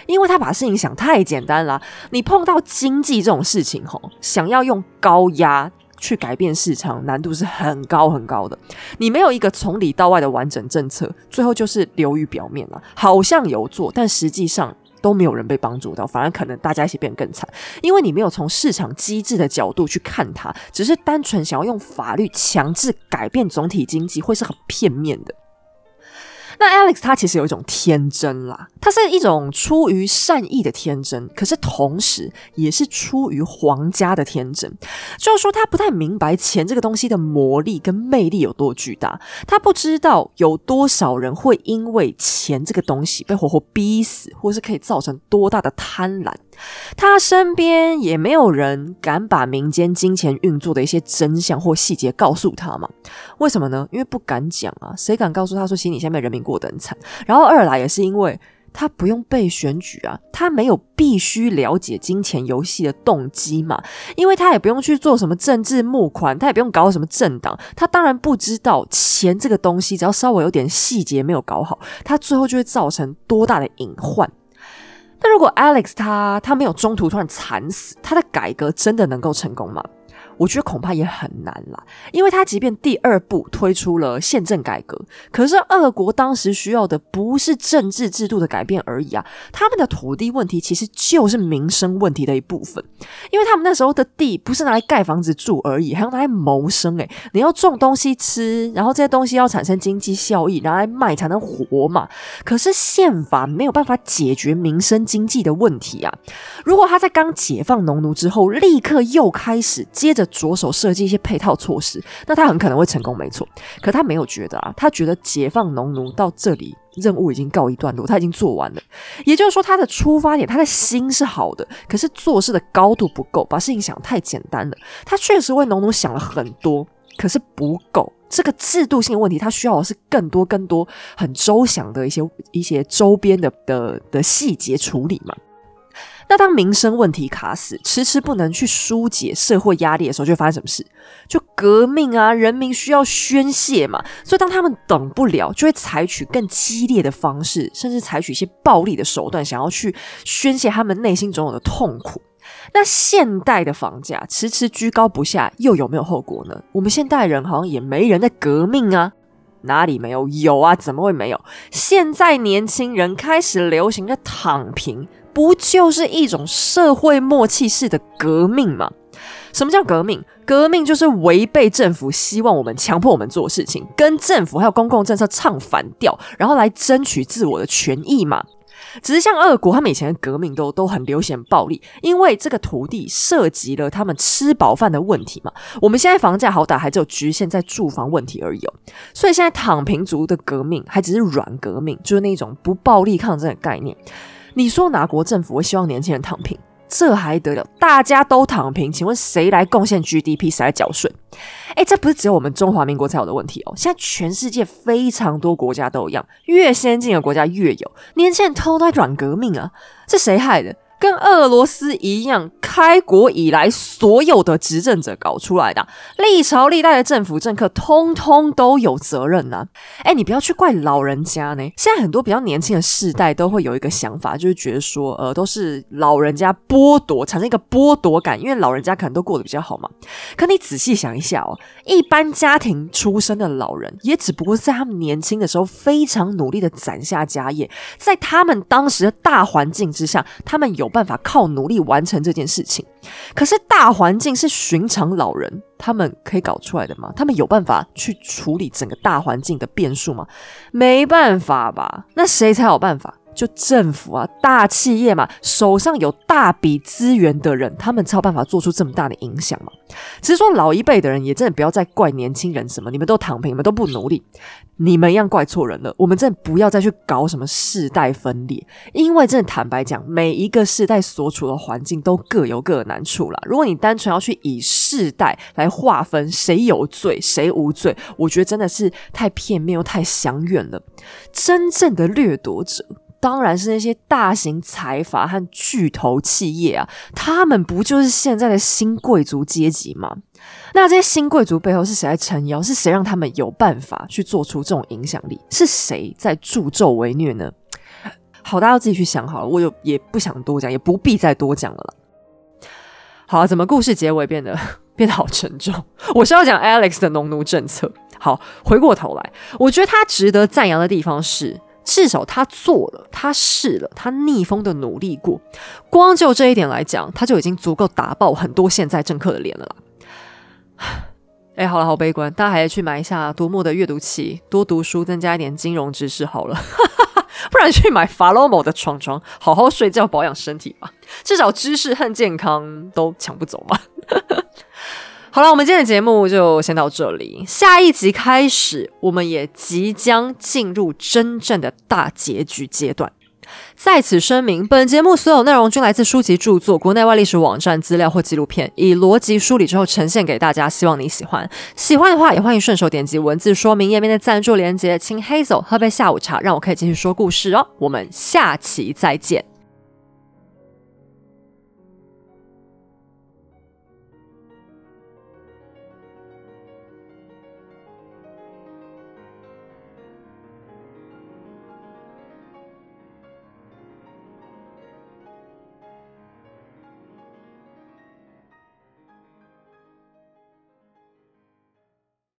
因为他把事情想太简单了。你碰到经济这种事情，吼，想要用高压去改变市场，难度是很高很高的。你没有一个从里到外的完整政策，最后就是流于表面了，好像有做，但实际上。都没有人被帮助到，反而可能大家一起变得更惨，因为你没有从市场机制的角度去看它，只是单纯想要用法律强制改变总体经济，会是很片面的。那 Alex 他其实有一种天真啦，他是一种出于善意的天真，可是同时也是出于皇家的天真。就是说，他不太明白钱这个东西的魔力跟魅力有多巨大，他不知道有多少人会因为钱这个东西被活活逼死，或是可以造成多大的贪婪。他身边也没有人敢把民间金钱运作的一些真相或细节告诉他嘛？为什么呢？因为不敢讲啊，谁敢告诉他说，其实你下面人民过得很惨。然后二来也是因为他不用被选举啊，他没有必须了解金钱游戏的动机嘛，因为他也不用去做什么政治募款，他也不用搞什么政党，他当然不知道钱这个东西，只要稍微有点细节没有搞好，他最后就会造成多大的隐患。但如果 Alex 他他没有中途突然惨死，他的改革真的能够成功吗？我觉得恐怕也很难啦，因为他即便第二步推出了宪政改革，可是俄国当时需要的不是政治制度的改变而已啊，他们的土地问题其实就是民生问题的一部分，因为他们那时候的地不是拿来盖房子住而已，还要拿来谋生诶，你要种东西吃，然后这些东西要产生经济效益，拿来卖才能活嘛。可是宪法没有办法解决民生经济的问题啊，如果他在刚解放农奴之后，立刻又开始接着。着手设计一些配套措施，那他很可能会成功，没错。可他没有觉得啊，他觉得解放农奴到这里任务已经告一段落，他已经做完了。也就是说，他的出发点，他的心是好的，可是做事的高度不够，把事情想太简单了。他确实为农奴想了很多，可是不够。这个制度性问题，他需要的是更多、更多很周详的一些一些周边的的的细节处理嘛。那当民生问题卡死，迟迟不能去疏解社会压力的时候，就会发生什么事？就革命啊！人民需要宣泄嘛，所以当他们等不了，就会采取更激烈的方式，甚至采取一些暴力的手段，想要去宣泄他们内心总有的痛苦。那现代的房价迟迟居高不下，又有没有后果呢？我们现代人好像也没人在革命啊，哪里没有？有啊，怎么会没有？现在年轻人开始流行的躺平。不就是一种社会默契式的革命吗？什么叫革命？革命就是违背政府希望我们强迫我们做事情，跟政府还有公共政策唱反调，然后来争取自我的权益嘛。只是像二国，他们以前的革命都都很流行暴力，因为这个土地涉及了他们吃饱饭的问题嘛。我们现在房价好歹还只有局限在住房问题而已哦，所以现在躺平族的革命还只是软革命，就是那种不暴力抗争的概念。你说哪国政府会希望年轻人躺平？这还得了？大家都躺平，请问谁来贡献 GDP？谁来缴税？哎，这不是只有我们中华民国才有的问题哦。现在全世界非常多国家都一样，越先进的国家越有年轻人偷偷在软革命啊！这谁害的？跟俄罗斯一样，开国以来所有的执政者搞出来的，历朝历代的政府政客通通都有责任呐。哎，你不要去怪老人家呢。现在很多比较年轻的世代都会有一个想法，就是觉得说，呃，都是老人家剥夺，产生一个剥夺感，因为老人家可能都过得比较好嘛。可你仔细想一下哦，一般家庭出身的老人，也只不过是在他们年轻的时候非常努力的攒下家业，在他们当时的大环境之下，他们有。办法靠努力完成这件事情，可是大环境是寻常老人他们可以搞出来的吗？他们有办法去处理整个大环境的变数吗？没办法吧？那谁才有办法？就政府啊，大企业嘛，手上有大笔资源的人，他们才有办法做出这么大的影响嘛。只是说老一辈的人也真的不要再怪年轻人什么，你们都躺平，你们都不努力，你们一样怪错人了。我们真的不要再去搞什么世代分裂，因为真的坦白讲，每一个世代所处的环境都各有各的难处啦。如果你单纯要去以世代来划分谁有罪谁无罪，我觉得真的是太片面又太想远了。真正的掠夺者。当然是那些大型财阀和巨头企业啊，他们不就是现在的新贵族阶级吗？那这些新贵族背后是谁在撑腰？是谁让他们有办法去做出这种影响力？是谁在助纣为虐呢？好，大家自己去想好了，我就也不想多讲，也不必再多讲了啦。好，怎么故事结尾变得 [laughs] 变得好沉重？我是要讲 Alex 的农奴政策。好，回过头来，我觉得他值得赞扬的地方是。至少他做了，他试了，他逆风的努力过。光就这一点来讲，他就已经足够打爆很多现在政客的脸了啦。[sighs] 哎，好了，好悲观，大家还是去买一下多么的阅读器，多读书，增加一点金融知识好了。[laughs] 不然去买法罗某的床床，好好睡觉，保养身体吧。至少知识和健康都抢不走嘛。好了，我们今天的节目就先到这里。下一集开始，我们也即将进入真正的大结局阶段。在此声明，本节目所有内容均来自书籍著作、国内外历史网站资料或纪录片，以逻辑梳理之后呈现给大家。希望你喜欢，喜欢的话也欢迎顺手点击文字说明页面的赞助链接，请 Hazel 喝杯下午茶，让我可以继续说故事哦。我们下期再见。